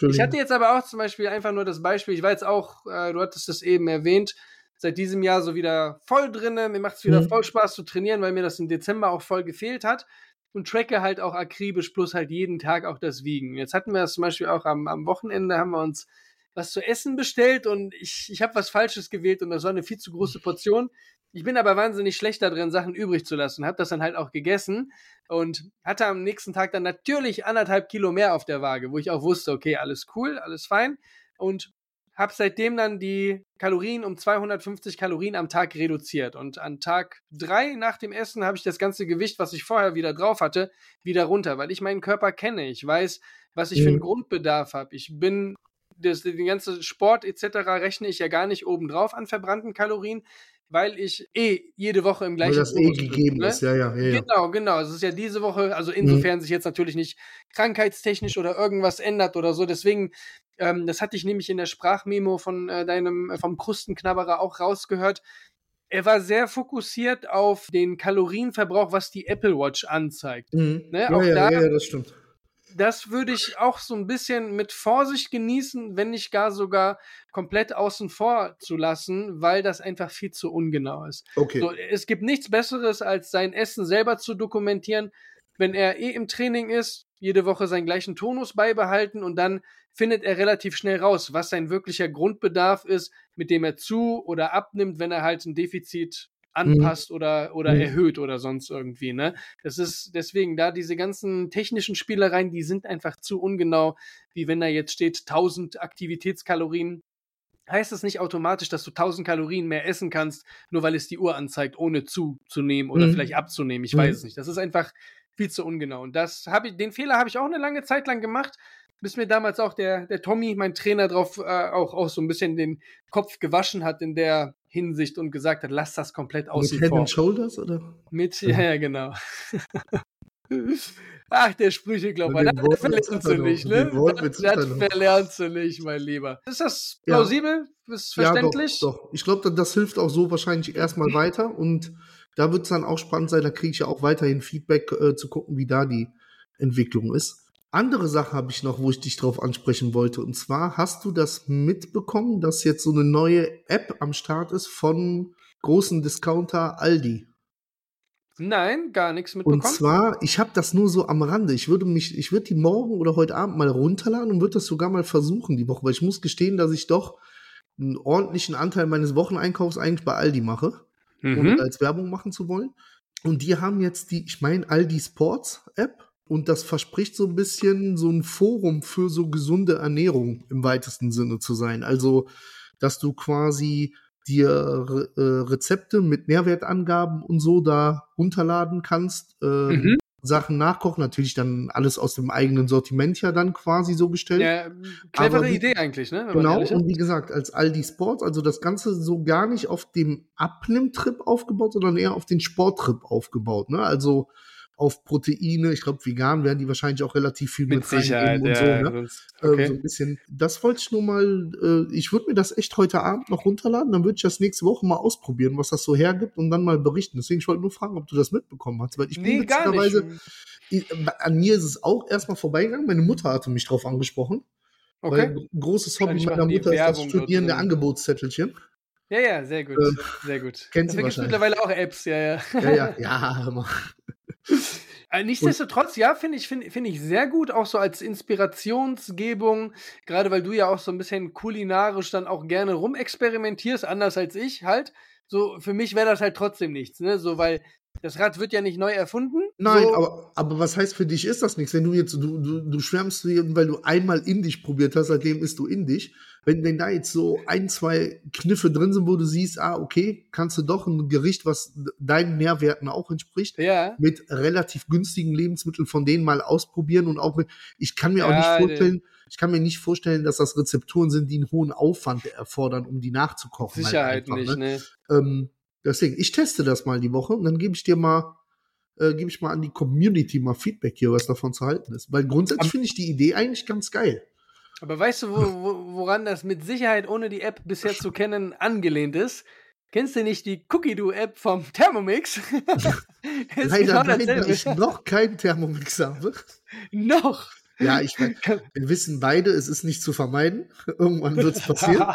Ich hatte jetzt aber auch zum Beispiel einfach nur das Beispiel, ich war jetzt auch, äh, du hattest das eben erwähnt, seit diesem Jahr so wieder voll drinne. Mir macht es wieder mhm. voll Spaß zu trainieren, weil mir das im Dezember auch voll gefehlt hat. Und tracke halt auch akribisch plus halt jeden Tag auch das Wiegen. Jetzt hatten wir das zum Beispiel auch am, am Wochenende, haben wir uns was zu essen bestellt und ich, ich habe was Falsches gewählt und das war eine viel zu große Portion. Ich bin aber wahnsinnig schlecht darin, Sachen übrig zu lassen. Habe das dann halt auch gegessen und hatte am nächsten Tag dann natürlich anderthalb Kilo mehr auf der Waage, wo ich auch wusste, okay, alles cool, alles fein. Und habe seitdem dann die Kalorien um 250 Kalorien am Tag reduziert. Und an Tag drei nach dem Essen habe ich das ganze Gewicht, was ich vorher wieder drauf hatte, wieder runter, weil ich meinen Körper kenne. Ich weiß, was ich mhm. für einen Grundbedarf habe. Ich bin das, den ganzen Sport etc. rechne ich ja gar nicht obendrauf an verbrannten Kalorien weil ich eh jede Woche im gleichen Weil das eh gegeben ne? ist, ja, ja, ja, Genau, genau. Es ist ja diese Woche, also insofern mhm. sich jetzt natürlich nicht krankheitstechnisch oder irgendwas ändert oder so. Deswegen, ähm, das hatte ich nämlich in der Sprachmemo von äh, deinem, äh, vom Krustenknabberer auch rausgehört. Er war sehr fokussiert auf den Kalorienverbrauch, was die Apple Watch anzeigt. Mhm. Ne? Ja, auch ja, da, ja, das stimmt das würde ich auch so ein bisschen mit Vorsicht genießen, wenn nicht gar sogar komplett außen vor zu lassen, weil das einfach viel zu ungenau ist. Okay. So, es gibt nichts Besseres, als sein Essen selber zu dokumentieren. Wenn er eh im Training ist, jede Woche seinen gleichen Tonus beibehalten und dann findet er relativ schnell raus, was sein wirklicher Grundbedarf ist, mit dem er zu oder abnimmt, wenn er halt ein Defizit anpasst mhm. oder, oder mhm. erhöht oder sonst irgendwie, ne? Das ist deswegen da diese ganzen technischen Spielereien, die sind einfach zu ungenau, wie wenn da jetzt steht 1000 Aktivitätskalorien. Heißt das nicht automatisch, dass du 1000 Kalorien mehr essen kannst, nur weil es die Uhr anzeigt, ohne zuzunehmen oder mhm. vielleicht abzunehmen? Ich weiß mhm. es nicht. Das ist einfach viel zu ungenau. Und das habe ich, den Fehler habe ich auch eine lange Zeit lang gemacht, bis mir damals auch der, der Tommy, mein Trainer, drauf äh, auch, auch so ein bisschen den Kopf gewaschen hat in der Hinsicht und gesagt hat, lass das komplett außen Mit Head and Shoulders, oder? Mit, ja, ja, genau. <laughs> Ach, der Sprücheklopfer, das Wort verlernst du nicht, ne? Das, das verlernst du nicht, mein Lieber. Ist das plausibel? Ja. Ist verständlich? Ja, doch, doch. Ich glaube, das hilft auch so wahrscheinlich erstmal weiter und da wird es dann auch spannend sein, da kriege ich ja auch weiterhin Feedback äh, zu gucken, wie da die Entwicklung ist. Andere Sache habe ich noch, wo ich dich drauf ansprechen wollte. Und zwar hast du das mitbekommen, dass jetzt so eine neue App am Start ist von großen Discounter Aldi. Nein, gar nichts mitbekommen. Und zwar, ich habe das nur so am Rande. Ich würde mich, ich würde die morgen oder heute Abend mal runterladen und würde das sogar mal versuchen die Woche, weil ich muss gestehen, dass ich doch einen ordentlichen Anteil meines Wocheneinkaufs eigentlich bei Aldi mache, mhm. ohne als Werbung machen zu wollen. Und die haben jetzt die, ich meine, Aldi Sports App und das verspricht so ein bisschen so ein Forum für so gesunde Ernährung im weitesten Sinne zu sein. Also, dass du quasi dir äh, Rezepte mit Nährwertangaben und so da runterladen kannst. Ähm, mhm. Sachen nachkochen, natürlich dann alles aus dem eigenen Sortiment ja dann quasi so gestellt. Ja, clevere wie, Idee eigentlich, ne? Genau, und wie gesagt, als Aldi Sports, also das Ganze so gar nicht auf dem Abnimmtrip aufgebaut, sondern eher auf den Sporttrip aufgebaut, ne? Also auf Proteine. Ich glaube, vegan werden die wahrscheinlich auch relativ viel mit, mit Sicherheit, und ja, so. Ne? Okay. Ähm, so ein bisschen. Das wollte ich nur mal. Äh, ich würde mir das echt heute Abend noch runterladen. Dann würde ich das nächste Woche mal ausprobieren, was das so hergibt und dann mal berichten. Deswegen ich wollte nur fragen, ob du das mitbekommen hast, weil ich nee, bin witzigerweise. Äh, an mir ist es auch erstmal vorbeigegangen. Meine Mutter hatte mich drauf angesprochen. Okay. Weil großes Hobby meiner Mutter ist das Studieren der Angebotszettelchen. Ja, ja, sehr gut. Äh, sehr gut. Kennst du wahrscheinlich. mittlerweile auch Apps, ja, ja. Ja, ja, <laughs> ja. Äh, nichtsdestotrotz, ja, finde ich, finde find ich sehr gut, auch so als Inspirationsgebung, gerade weil du ja auch so ein bisschen kulinarisch dann auch gerne rumexperimentierst, anders als ich halt. So, für mich wäre das halt trotzdem nichts, ne? So, weil das Rad wird ja nicht neu erfunden. Nein, so. aber, aber was heißt für dich ist das nichts? Wenn du jetzt, du, du, du schwärmst, weil du einmal Indisch probiert hast, seitdem isst du Indisch. Wenn, wenn da jetzt so ein, zwei Kniffe drin sind, wo du siehst, ah, okay, kannst du doch ein Gericht, was deinen Nährwerten auch entspricht, ja. mit relativ günstigen Lebensmitteln von denen mal ausprobieren und auch mit, ich kann mir ja, auch nicht vorstellen, ich kann mir nicht vorstellen, dass das Rezepturen sind, die einen hohen Aufwand erfordern, um die nachzukochen. Halt Sicherheit halt einfach, nicht, ne? ne? Ähm, Deswegen, ich teste das mal die Woche und dann gebe ich dir mal, äh, gebe ich mal an die Community mal Feedback hier, was davon zu halten ist. Weil grundsätzlich finde ich die Idee eigentlich ganz geil. Aber weißt du, wo, wo, woran das mit Sicherheit ohne die App bisher zu kennen angelehnt ist? Kennst du nicht die Cookie-Do-App vom Thermomix? <laughs> Leider genau nein, da ich noch keinen Thermomix habe. noch? Ja, ich mein, wir wissen beide, es ist nicht zu vermeiden. Irgendwann wird es <laughs> passieren.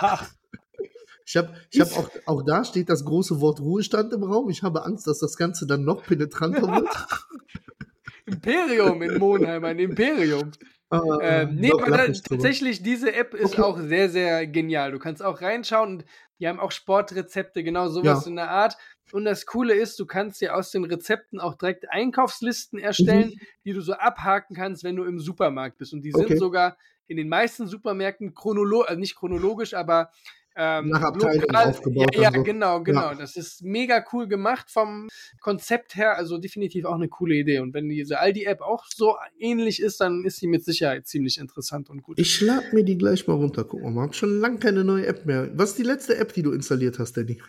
Ich habe ich hab auch, auch da steht das große Wort Ruhestand im Raum. Ich habe Angst, dass das Ganze dann noch penetranter wird. <laughs> Imperium in Monheim, ein Imperium. Uh, ähm, nee, aber da, tatsächlich, diese App ist okay. auch sehr, sehr genial. Du kannst auch reinschauen und die haben auch Sportrezepte, genau sowas ja. in der Art. Und das Coole ist, du kannst dir aus den Rezepten auch direkt Einkaufslisten erstellen, mhm. die du so abhaken kannst, wenn du im Supermarkt bist. Und die sind okay. sogar in den meisten Supermärkten chronologisch, also nicht chronologisch, aber ähm, nach Abteilung lokal, aufgebaut. Ja, ja so. genau, genau. Ja. Das ist mega cool gemacht vom Konzept her. Also definitiv auch eine coole Idee. Und wenn diese Aldi-App auch so ähnlich ist, dann ist sie mit Sicherheit ziemlich interessant und gut. Ich schlag mir die gleich mal runter. Guck mal, ich habe schon lange keine neue App mehr. Was ist die letzte App, die du installiert hast, Danny?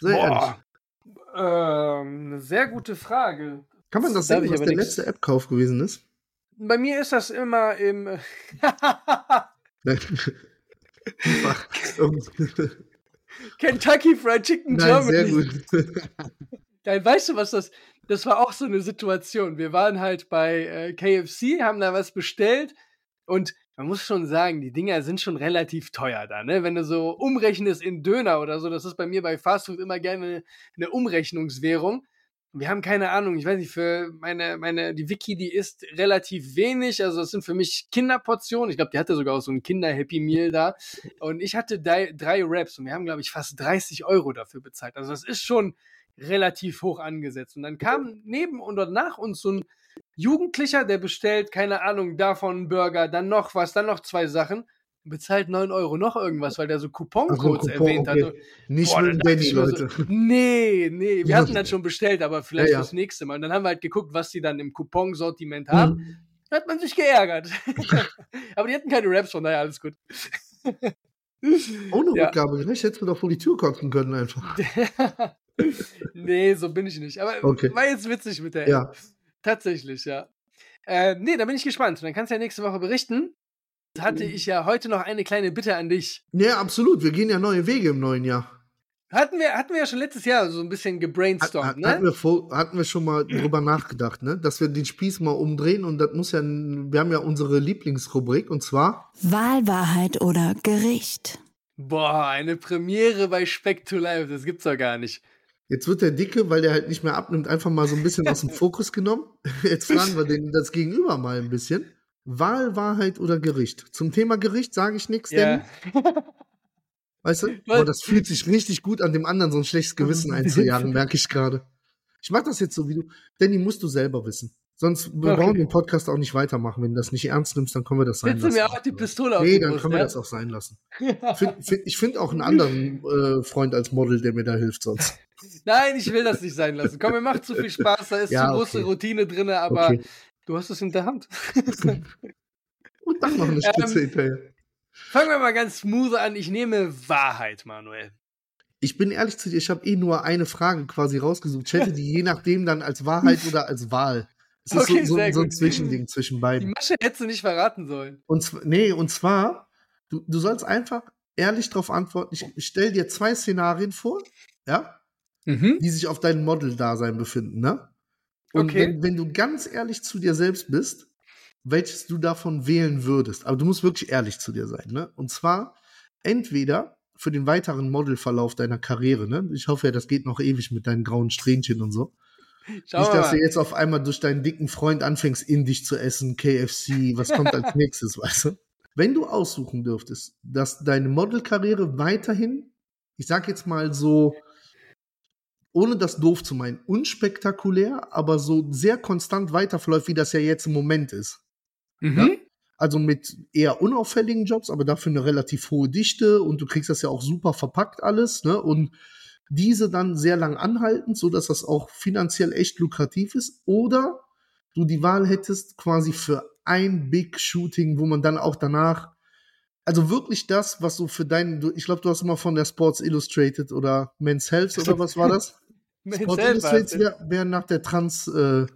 Sehr Boah. Ähm, eine sehr gute Frage. Kann man das, das sehen, was der nix. letzte App-Kauf gewesen ist? Bei mir ist das immer im. <laughs> <laughs> Kentucky Fried Chicken Nein, Germany. Sehr gut. <laughs> Dann weißt du, was das. Das war auch so eine Situation. Wir waren halt bei äh, KFC, haben da was bestellt und man muss schon sagen, die Dinger sind schon relativ teuer da, ne? Wenn du so umrechnest in Döner oder so, das ist bei mir bei Fastfood immer gerne eine Umrechnungswährung wir haben keine Ahnung, ich weiß nicht, für meine, meine, die Wiki, die isst relativ wenig, also das sind für mich Kinderportionen. Ich glaube, die hatte sogar auch so ein Kinder-Happy Meal da. Und ich hatte drei, drei Raps und wir haben, glaube ich, fast 30 Euro dafür bezahlt. Also das ist schon relativ hoch angesetzt. Und dann kam neben und nach uns so ein Jugendlicher, der bestellt, keine Ahnung, davon Burger, dann noch was, dann noch zwei Sachen bezahlt 9 Euro noch irgendwas, weil der so Couponcodes Coupon, erwähnt okay. hat. Nicht Boah, mit Danny, Leute. So, nee, nee, wir hatten das schon bestellt, aber vielleicht ja, ja. fürs nächste Mal. Und dann haben wir halt geguckt, was die dann im Couponsortiment haben. Mhm. Da hat man sich geärgert. <laughs> aber die hatten keine Raps, von daher alles gut. Ohne. <laughs> Rückgabe, vielleicht hättest du doch vor die Tür kotzen können einfach. <laughs> nee, so bin ich nicht. Aber okay. war jetzt witzig mit der. Ja. Tatsächlich, ja. Äh, nee, da bin ich gespannt. Dann kannst du ja nächste Woche berichten hatte ich ja heute noch eine kleine Bitte an dich. Ja, absolut. Wir gehen ja neue Wege im neuen Jahr. Hatten wir, hatten wir ja schon letztes Jahr so ein bisschen gebrainstormt, hat, ne? Hatten wir, vor, hatten wir schon mal drüber nachgedacht, ne? Dass wir den Spieß mal umdrehen und das muss ja, wir haben ja unsere Lieblingsrubrik und zwar Wahlwahrheit oder Gericht. Boah, eine Premiere bei Speck to Life, das gibt's doch gar nicht. Jetzt wird der Dicke, weil der halt nicht mehr abnimmt, einfach mal so ein bisschen aus dem <laughs> Fokus genommen. Jetzt fragen wir den das Gegenüber mal ein bisschen. Wahl, Wahrheit oder Gericht. Zum Thema Gericht sage ich nichts, yeah. denn. <laughs> Weißt du? Boah, das fühlt sich richtig gut an, dem anderen so ein schlechtes Gewissen einzujagen, <laughs> merke ich gerade. Ich mache das jetzt so wie du. Danny, musst du selber wissen. Sonst wir Okay. brauchen den Podcast auch nicht weitermachen. Wenn du das nicht ernst nimmst, dann können wir das sein Setze lassen. mir auch die Pistole auf nee, dann Brust, können wir ja? das auch sein lassen. <laughs> Find, find, ich finde auch einen anderen äh, Freund als Model, der mir da hilft sonst. Nein, ich will das nicht sein lassen. Komm, mir macht zu viel Spaß, da ist Ja, zu große okay. Routine drin, aber Okay. Du hast es in der Hand. <laughs> Und dann noch eine Spitze Ähm, hinterher. Fangen wir mal ganz smooth an. Ich nehme Wahrheit, Manuel. Ich bin ehrlich zu dir, ich habe eh nur eine Frage quasi rausgesucht. Ich hätte die je nachdem dann als Wahrheit oder als Wahl. Es ist Okay, so, so, so ein. Zwischending zwischen Die beiden. Masche hättest du nicht verraten sollen. Und nee, und zwar, du, du sollst einfach ehrlich darauf antworten. Ich, ich stelle dir zwei Szenarien vor, ja, Mhm. die sich auf deinem Model-Dasein befinden, ne? Und Okay. wenn, wenn du ganz ehrlich zu dir selbst bist, welches du davon wählen würdest, aber du musst wirklich ehrlich zu dir sein, ne? Und zwar entweder für den weiteren Modelverlauf deiner Karriere, ne? Ich hoffe ja, das geht noch ewig mit deinen grauen Strähnchen und so. Schauen Nicht, dass du jetzt auf einmal durch deinen dicken Freund anfängst, indisch zu essen, KFC, was kommt als <laughs> nächstes, weißt du? Wenn du aussuchen dürftest, dass deine Modelkarriere weiterhin, ich sag jetzt mal so, ohne das doof zu meinen, unspektakulär, aber so sehr konstant weiterverläuft, wie das ja jetzt im Moment ist. Mhm. Also mit eher unauffälligen Jobs, aber dafür eine relativ hohe Dichte und du kriegst das ja auch super verpackt alles, ne? Und diese dann sehr lang anhalten, so dass das auch finanziell echt lukrativ ist. Oder du die Wahl hättest quasi für ein Big Shooting, wo man dann auch danach, also wirklich das, was so für deinen, ich glaube, du hast immer von der Sports Illustrated oder Men's Health oder <laughs> was war das? Illustrated war's. wäre wär nach der Trans äh,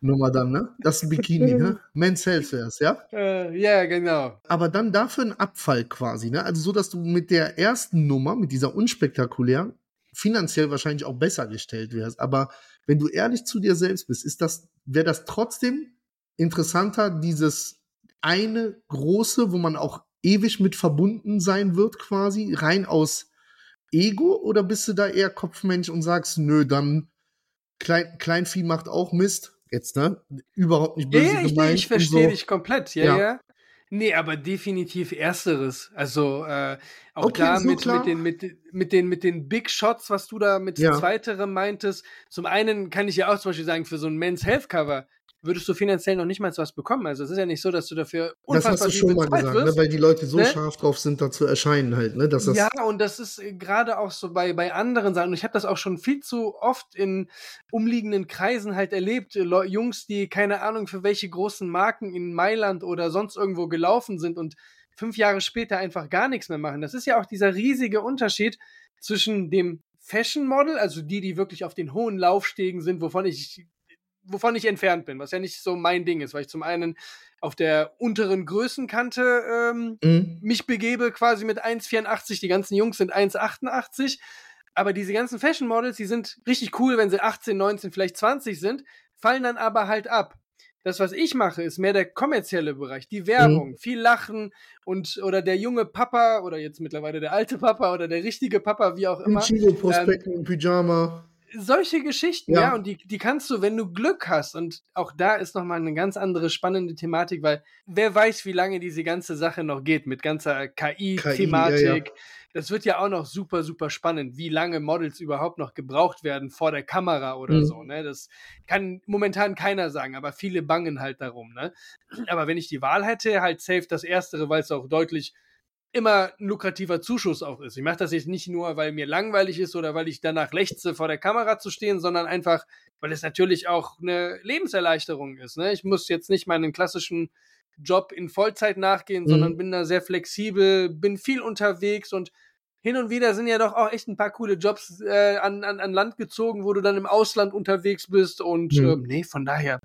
Nummer dann, ne? Das ist ein Bikini, <laughs> ne? Men's Health wär's, ja? Äh, ja, genau. aber dann dafür ein Abfall quasi, ne? Also so, dass du mit der ersten Nummer, mit dieser unspektakulären, finanziell wahrscheinlich auch besser gestellt wärst. Aber wenn du ehrlich zu dir selbst bist, ist das, wäre das trotzdem interessanter, dieses eine große, wo man auch ewig mit verbunden sein wird, quasi, rein aus Ego, oder bist du da eher Kopfmensch und sagst, nö, dann Klein, Kleinvieh macht auch Mist. Jetzt, ne? Überhaupt nicht böse ja, ich, gemeint. ich verstehe so. dich komplett. Ja, Ja. ja. Nee, aber definitiv Ersteres. Also äh, auch Okay, da mit, mit, den, mit, mit, den, mit den Big Shots, was du da mit Ja. zweiterem meintest. Zum einen kann ich ja auch zum Beispiel sagen, für so ein Men's Health Cover würdest du finanziell noch nicht mal was bekommen. Also es ist ja nicht so, dass du dafür Das unfassbar hast du schon mal gesagt, ne? wirst. weil die Leute so ne? scharf drauf sind, da zu erscheinen halt, ne? Dass das, Ja, und das ist äh, gerade auch so bei, bei anderen Sachen. Und ich habe das auch schon viel zu oft in umliegenden Kreisen halt erlebt. äh, Leu- Jungs, die keine Ahnung für welche großen Marken in Mailand oder sonst irgendwo gelaufen sind und fünf Jahre später einfach gar nichts mehr machen. Das ist ja auch dieser riesige Unterschied zwischen dem Fashion Model, also die, die wirklich auf den hohen Laufstegen sind, wovon ich wovon ich entfernt bin, was ja nicht so mein Ding ist, weil ich zum einen auf der unteren Größenkante ähm, Mhm. mich begebe quasi mit 1,84. Die ganzen Jungs sind 1,88. Aber diese ganzen Fashion Models, die sind richtig cool, wenn sie 18, 19, vielleicht 20 sind, fallen dann aber halt ab. Das, was ich mache, ist mehr der kommerzielle Bereich, die Werbung, viel Lachen und oder der junge Papa oder jetzt mittlerweile der alte Papa oder der richtige Papa, wie auch Im immer. Chibo-Prospekt im Pyjama. Solche Geschichten, Ja. ja, und die, die kannst du, wenn du Glück hast, und auch da ist nochmal eine ganz andere spannende Thematik, weil wer weiß, wie lange diese ganze Sache noch geht mit ganzer KI-Thematik. ja, ja. Das wird ja auch noch super, super spannend, wie lange Models überhaupt noch gebraucht werden vor der Kamera oder Mhm. so. Ne? Das kann momentan keiner sagen, aber viele bangen halt darum. Ne? Aber wenn ich die Wahl hätte, halt safe das Erstere, weil es auch deutlich immer ein lukrativer Zuschuss auch ist. Ich mache das jetzt nicht nur, weil mir langweilig ist oder weil ich danach lechze, vor der Kamera zu stehen, sondern einfach, weil es natürlich auch eine Lebenserleichterung ist. Ne? Ich muss jetzt nicht meinen klassischen Job in Vollzeit nachgehen, Mhm. sondern bin da sehr flexibel, bin viel unterwegs und hin und wieder sind ja doch auch echt ein paar coole Jobs äh, an, an, an Land gezogen, wo du dann im Ausland unterwegs bist und Mhm. ähm, nee, von daher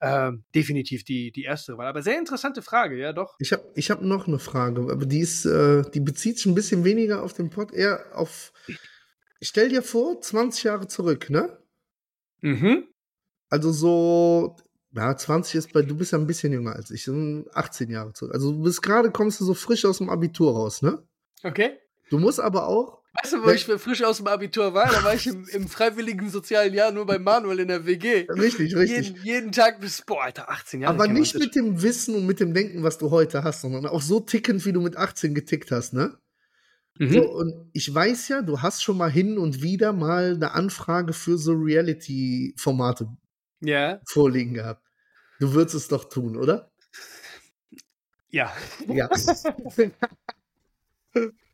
ähm, definitiv die, die erste Wahl. Aber sehr interessante Frage, ja doch. Ich habe ich hab noch eine Frage, aber die ist, äh, die bezieht sich ein bisschen weniger auf den Pod, eher auf. Stell dir vor, 20 Jahre zurück, ne? Mhm. Also so, ja, 20 ist bei, du bist ja ein bisschen jünger als ich, so 18 Jahre zurück. Also du bist gerade, kommst du so frisch aus dem Abitur raus, ne? Okay. Du musst aber auch, Weißt du, wo Ja. ich frisch aus dem Abitur war? Da war ich im, im freiwilligen sozialen Jahr nur bei Manuel in der WG. richtig, richtig. Jeden, jeden Tag bis, boah, Alter, 18 Jahre. aber nicht mit dem Wissen und mit dem Denken, was du heute hast, sondern auch so tickend, wie du mit 18 getickt hast, ne? Mhm. So, und ich weiß ja, du hast schon mal hin und wieder mal eine Anfrage für so Reality-Formate Ja. vorliegen gehabt. Du würdest es doch tun, oder? Ja. Ja. <laughs>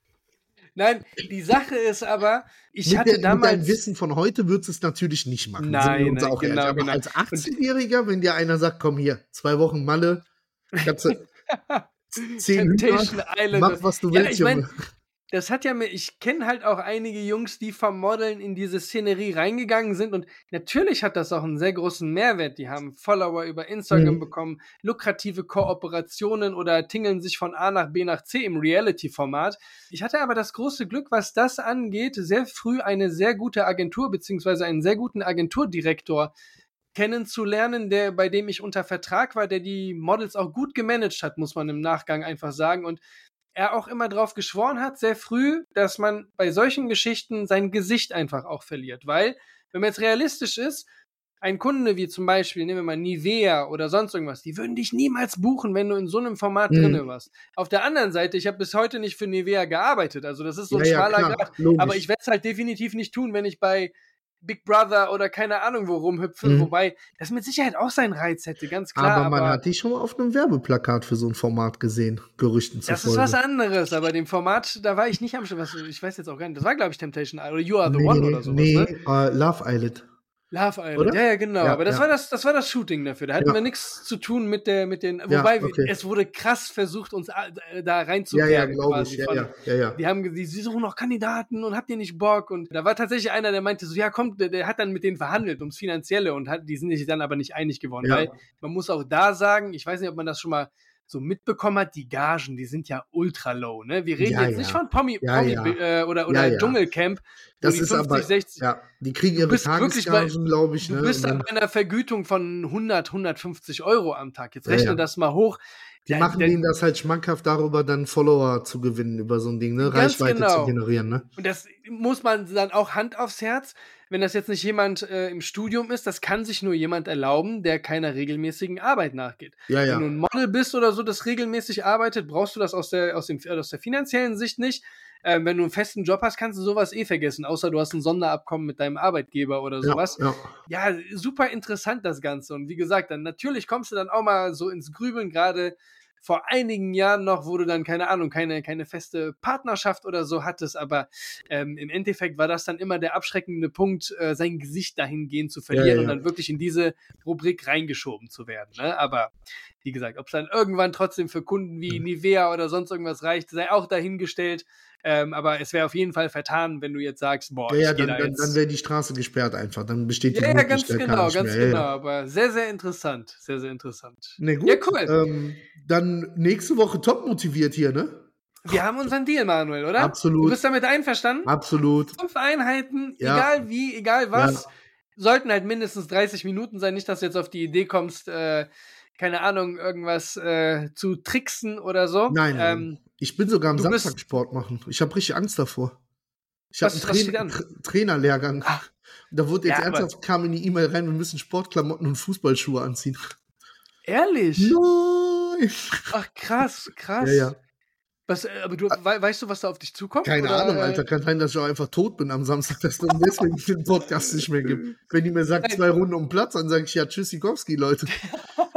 Nein, die Sache ist aber, ich mit, hatte der, mit deinem damals. Wissen von heute würdest du es natürlich nicht machen. Nein, nein, auch ehrlich. genau, Aber genau. als 18-Jähriger, wenn dir einer sagt, komm hier, zwei Wochen Malle, kannst du <laughs> zehn Temptation Hühner, Island. mach was du Ja, willst, ich mein, Junge. Das hat ja mir, ich kenne halt auch einige Jungs, die vom Modeln in diese Szenerie reingegangen sind und natürlich hat das auch einen sehr großen Mehrwert. Die haben Follower über Instagram Mhm. bekommen, lukrative Kooperationen oder tingeln sich von A nach B nach C im Reality-Format. Ich hatte aber das große Glück, was das angeht, sehr früh eine sehr gute Agentur beziehungsweise einen sehr guten Agenturdirektor kennenzulernen, der, bei dem ich unter Vertrag war, der die Models auch gut gemanagt hat, muss man im Nachgang einfach sagen. Und er auch immer drauf geschworen hat, sehr früh, dass man bei solchen Geschichten sein Gesicht einfach auch verliert. Weil, wenn man jetzt realistisch ist, ein Kunde wie zum Beispiel, nehmen wir mal Nivea oder sonst irgendwas, die würden dich niemals buchen, wenn du in so einem Format Mhm. drinne warst. Auf der anderen Seite, ich habe bis heute nicht für Nivea gearbeitet, also das ist so ein Ja, ja, schmaler klar, Grad. Aber ich werde es halt definitiv nicht tun, wenn ich bei Big Brother oder keine Ahnung wo rumhüpfe, Mhm. wobei das mit Sicherheit auch seinen Reiz hätte, ganz klar. aber man hat dich schon mal auf einem Werbeplakat für so ein Format gesehen, Gerüchten Das ist zufolge. was anderes, aber dem Format, da war ich nicht am. Was- Ich weiß jetzt auch gar nicht. Das war, glaube ich, Temptation Island oder You Are the nee, One oder sowas, nee, ne? äh, Love Island. Love Island. Oder? Ja, ja, genau. Ja, aber das ja. war das, das war das Shooting dafür. Da hatten Ja. wir nichts zu tun mit der, mit den. Ja, Wobei okay. es wurde krass versucht, uns äh, da Ja, reinzuwerben. ja, glaube ich. Ja, von- ja, ja, ja. Die haben gesagt, sie suchen noch Kandidaten und habt ihr nicht Bock? Und da war tatsächlich einer, der meinte so, ja, kommt, der, der hat dann mit denen verhandelt ums Finanzielle und hat, die sind sich dann aber nicht einig geworden. Ja. Weil man muss auch da sagen, ich weiß nicht, ob man das schon mal so mitbekommen hat, die Gagen, die sind ja ultra low, ne? Wir reden Ja, jetzt ja. nicht von Pommi, Ja, Pommi. Äh, oder, oder. Dschungelcamp, Das die ist 50, aber, 60, ja, die kriegen ihre bist Tagesgagen, glaube ich. Du ne? bist und an einer Vergütung von 100, 150 Euro am Tag. Jetzt rechne das mal hoch. Die Der- machen denen das halt schmackhaft darüber, dann Follower zu gewinnen über so ein Ding, ne? Ganz Reichweite genau. zu generieren, ne? Und das muss man dann auch Hand aufs Herz, wenn das jetzt nicht jemand äh, im Studium ist, das kann sich nur jemand erlauben, der keiner regelmäßigen Arbeit nachgeht. Ja, ja. Wenn du ein Model bist oder so, das regelmäßig arbeitet, brauchst du das aus der, aus dem, äh, aus der finanziellen Sicht nicht. Ähm, wenn du einen festen Job hast, kannst du sowas eh vergessen, außer du hast ein Sonderabkommen mit deinem Arbeitgeber oder sowas. Ja, ja. ja, super interessant das Ganze. Und wie gesagt, dann natürlich kommst du dann auch mal so ins Grübeln, gerade vor einigen Jahren noch, wo du dann, keine Ahnung, keine, keine feste Partnerschaft oder so hattest, aber ähm, im Endeffekt war das dann immer der abschreckende Punkt, äh, sein Gesicht dahingehend zu verlieren Ja, ja. und dann wirklich in diese Rubrik reingeschoben zu werden. Ne? Aber wie gesagt, ob es dann irgendwann trotzdem für Kunden wie Nivea oder sonst irgendwas reicht, sei auch dahingestellt. Ähm, aber es wäre auf jeden Fall vertan, wenn du jetzt sagst, boah, Ja, ja, dann, da dann, dann wäre die Straße gesperrt einfach. Dann besteht die Ja, ja, ganz Möglichkeit gar genau, nicht ganz mehr. Genau. Aber sehr, sehr interessant. Sehr, sehr interessant. Ne, gut. Ja, cool. Ähm, dann nächste Woche top motiviert hier, ne? Wir haben unseren Deal, Manuel, oder? Du Absolut. bist damit einverstanden? Absolut. Fünf Einheiten, Ja. egal wie, egal was, Ja. sollten halt mindestens 30 Minuten sein. Nicht, dass du jetzt auf die Idee kommst, äh, keine Ahnung, irgendwas äh, zu tricksen oder so. Nein, Ähm, ich bin sogar am du Samstag Sport machen. Ich habe richtig Angst davor. Ich habe einen? Tra Trainerlehrgang. Ah. Da wurde jetzt Ja, ernsthaft, kam in die E-Mail rein, wir müssen Sportklamotten und Fußballschuhe anziehen. ehrlich? Nein! Ach, krass, krass. Ja, ja. Was, äh, aber du, wei- weißt du, was da auf dich zukommt? Keine oder, Ahnung, äh, Alter. Kann sein, dass ich auch einfach tot bin am Samstag, dass dann deswegen den Podcast nicht mehr gibt. <laughs> Wenn die mir sagt, zwei Runden um Platz, dann sage ich ja Tschüssikowski, Leute.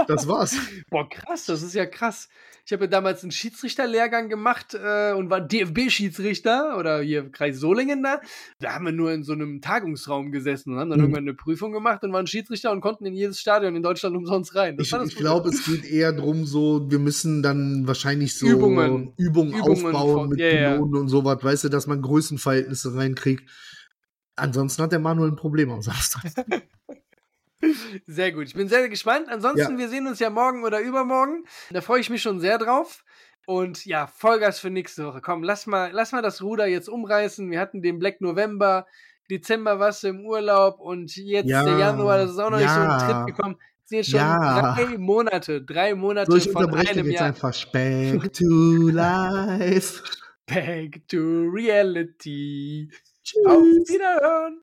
Das war's. <laughs> Boah, krass, das ist ja krass. Ich habe ja damals einen Schiedsrichterlehrgang gemacht äh, und war DFB-Schiedsrichter oder hier Kreis Solingen da. Da haben wir nur in so einem Tagungsraum gesessen und haben dann Mhm. irgendwann eine Prüfung gemacht und waren Schiedsrichter und konnten in jedes Stadion in Deutschland umsonst rein. Das Ich, ich glaube, es geht eher drum so, wir müssen dann wahrscheinlich so Übungen. Übungen, Übungen aufbauen von- mit ja, ja. Piloten und sowas, weißt du, dass man Größenverhältnisse reinkriegt. Ansonsten hat der Manuel ein Problem am Samstag. <laughs> Sehr gut. Ich bin sehr gespannt. Ansonsten, Ja. wir sehen uns ja morgen oder übermorgen. Da freue ich mich schon sehr drauf. Und ja, Vollgas für nächste Woche. Komm, lass mal, lass mal das Ruder jetzt umreißen. Wir hatten den Black November, Dezember warst du im Urlaub und jetzt Ja. der Januar, das ist auch noch nicht so Ja. ein Trip gekommen. Jetzt schon Ja. drei Monate, drei Monate So, ich von einem jetzt Jahr. einfach. Back <laughs> to life. Back to reality. Tschüss. Auf Wiederhören.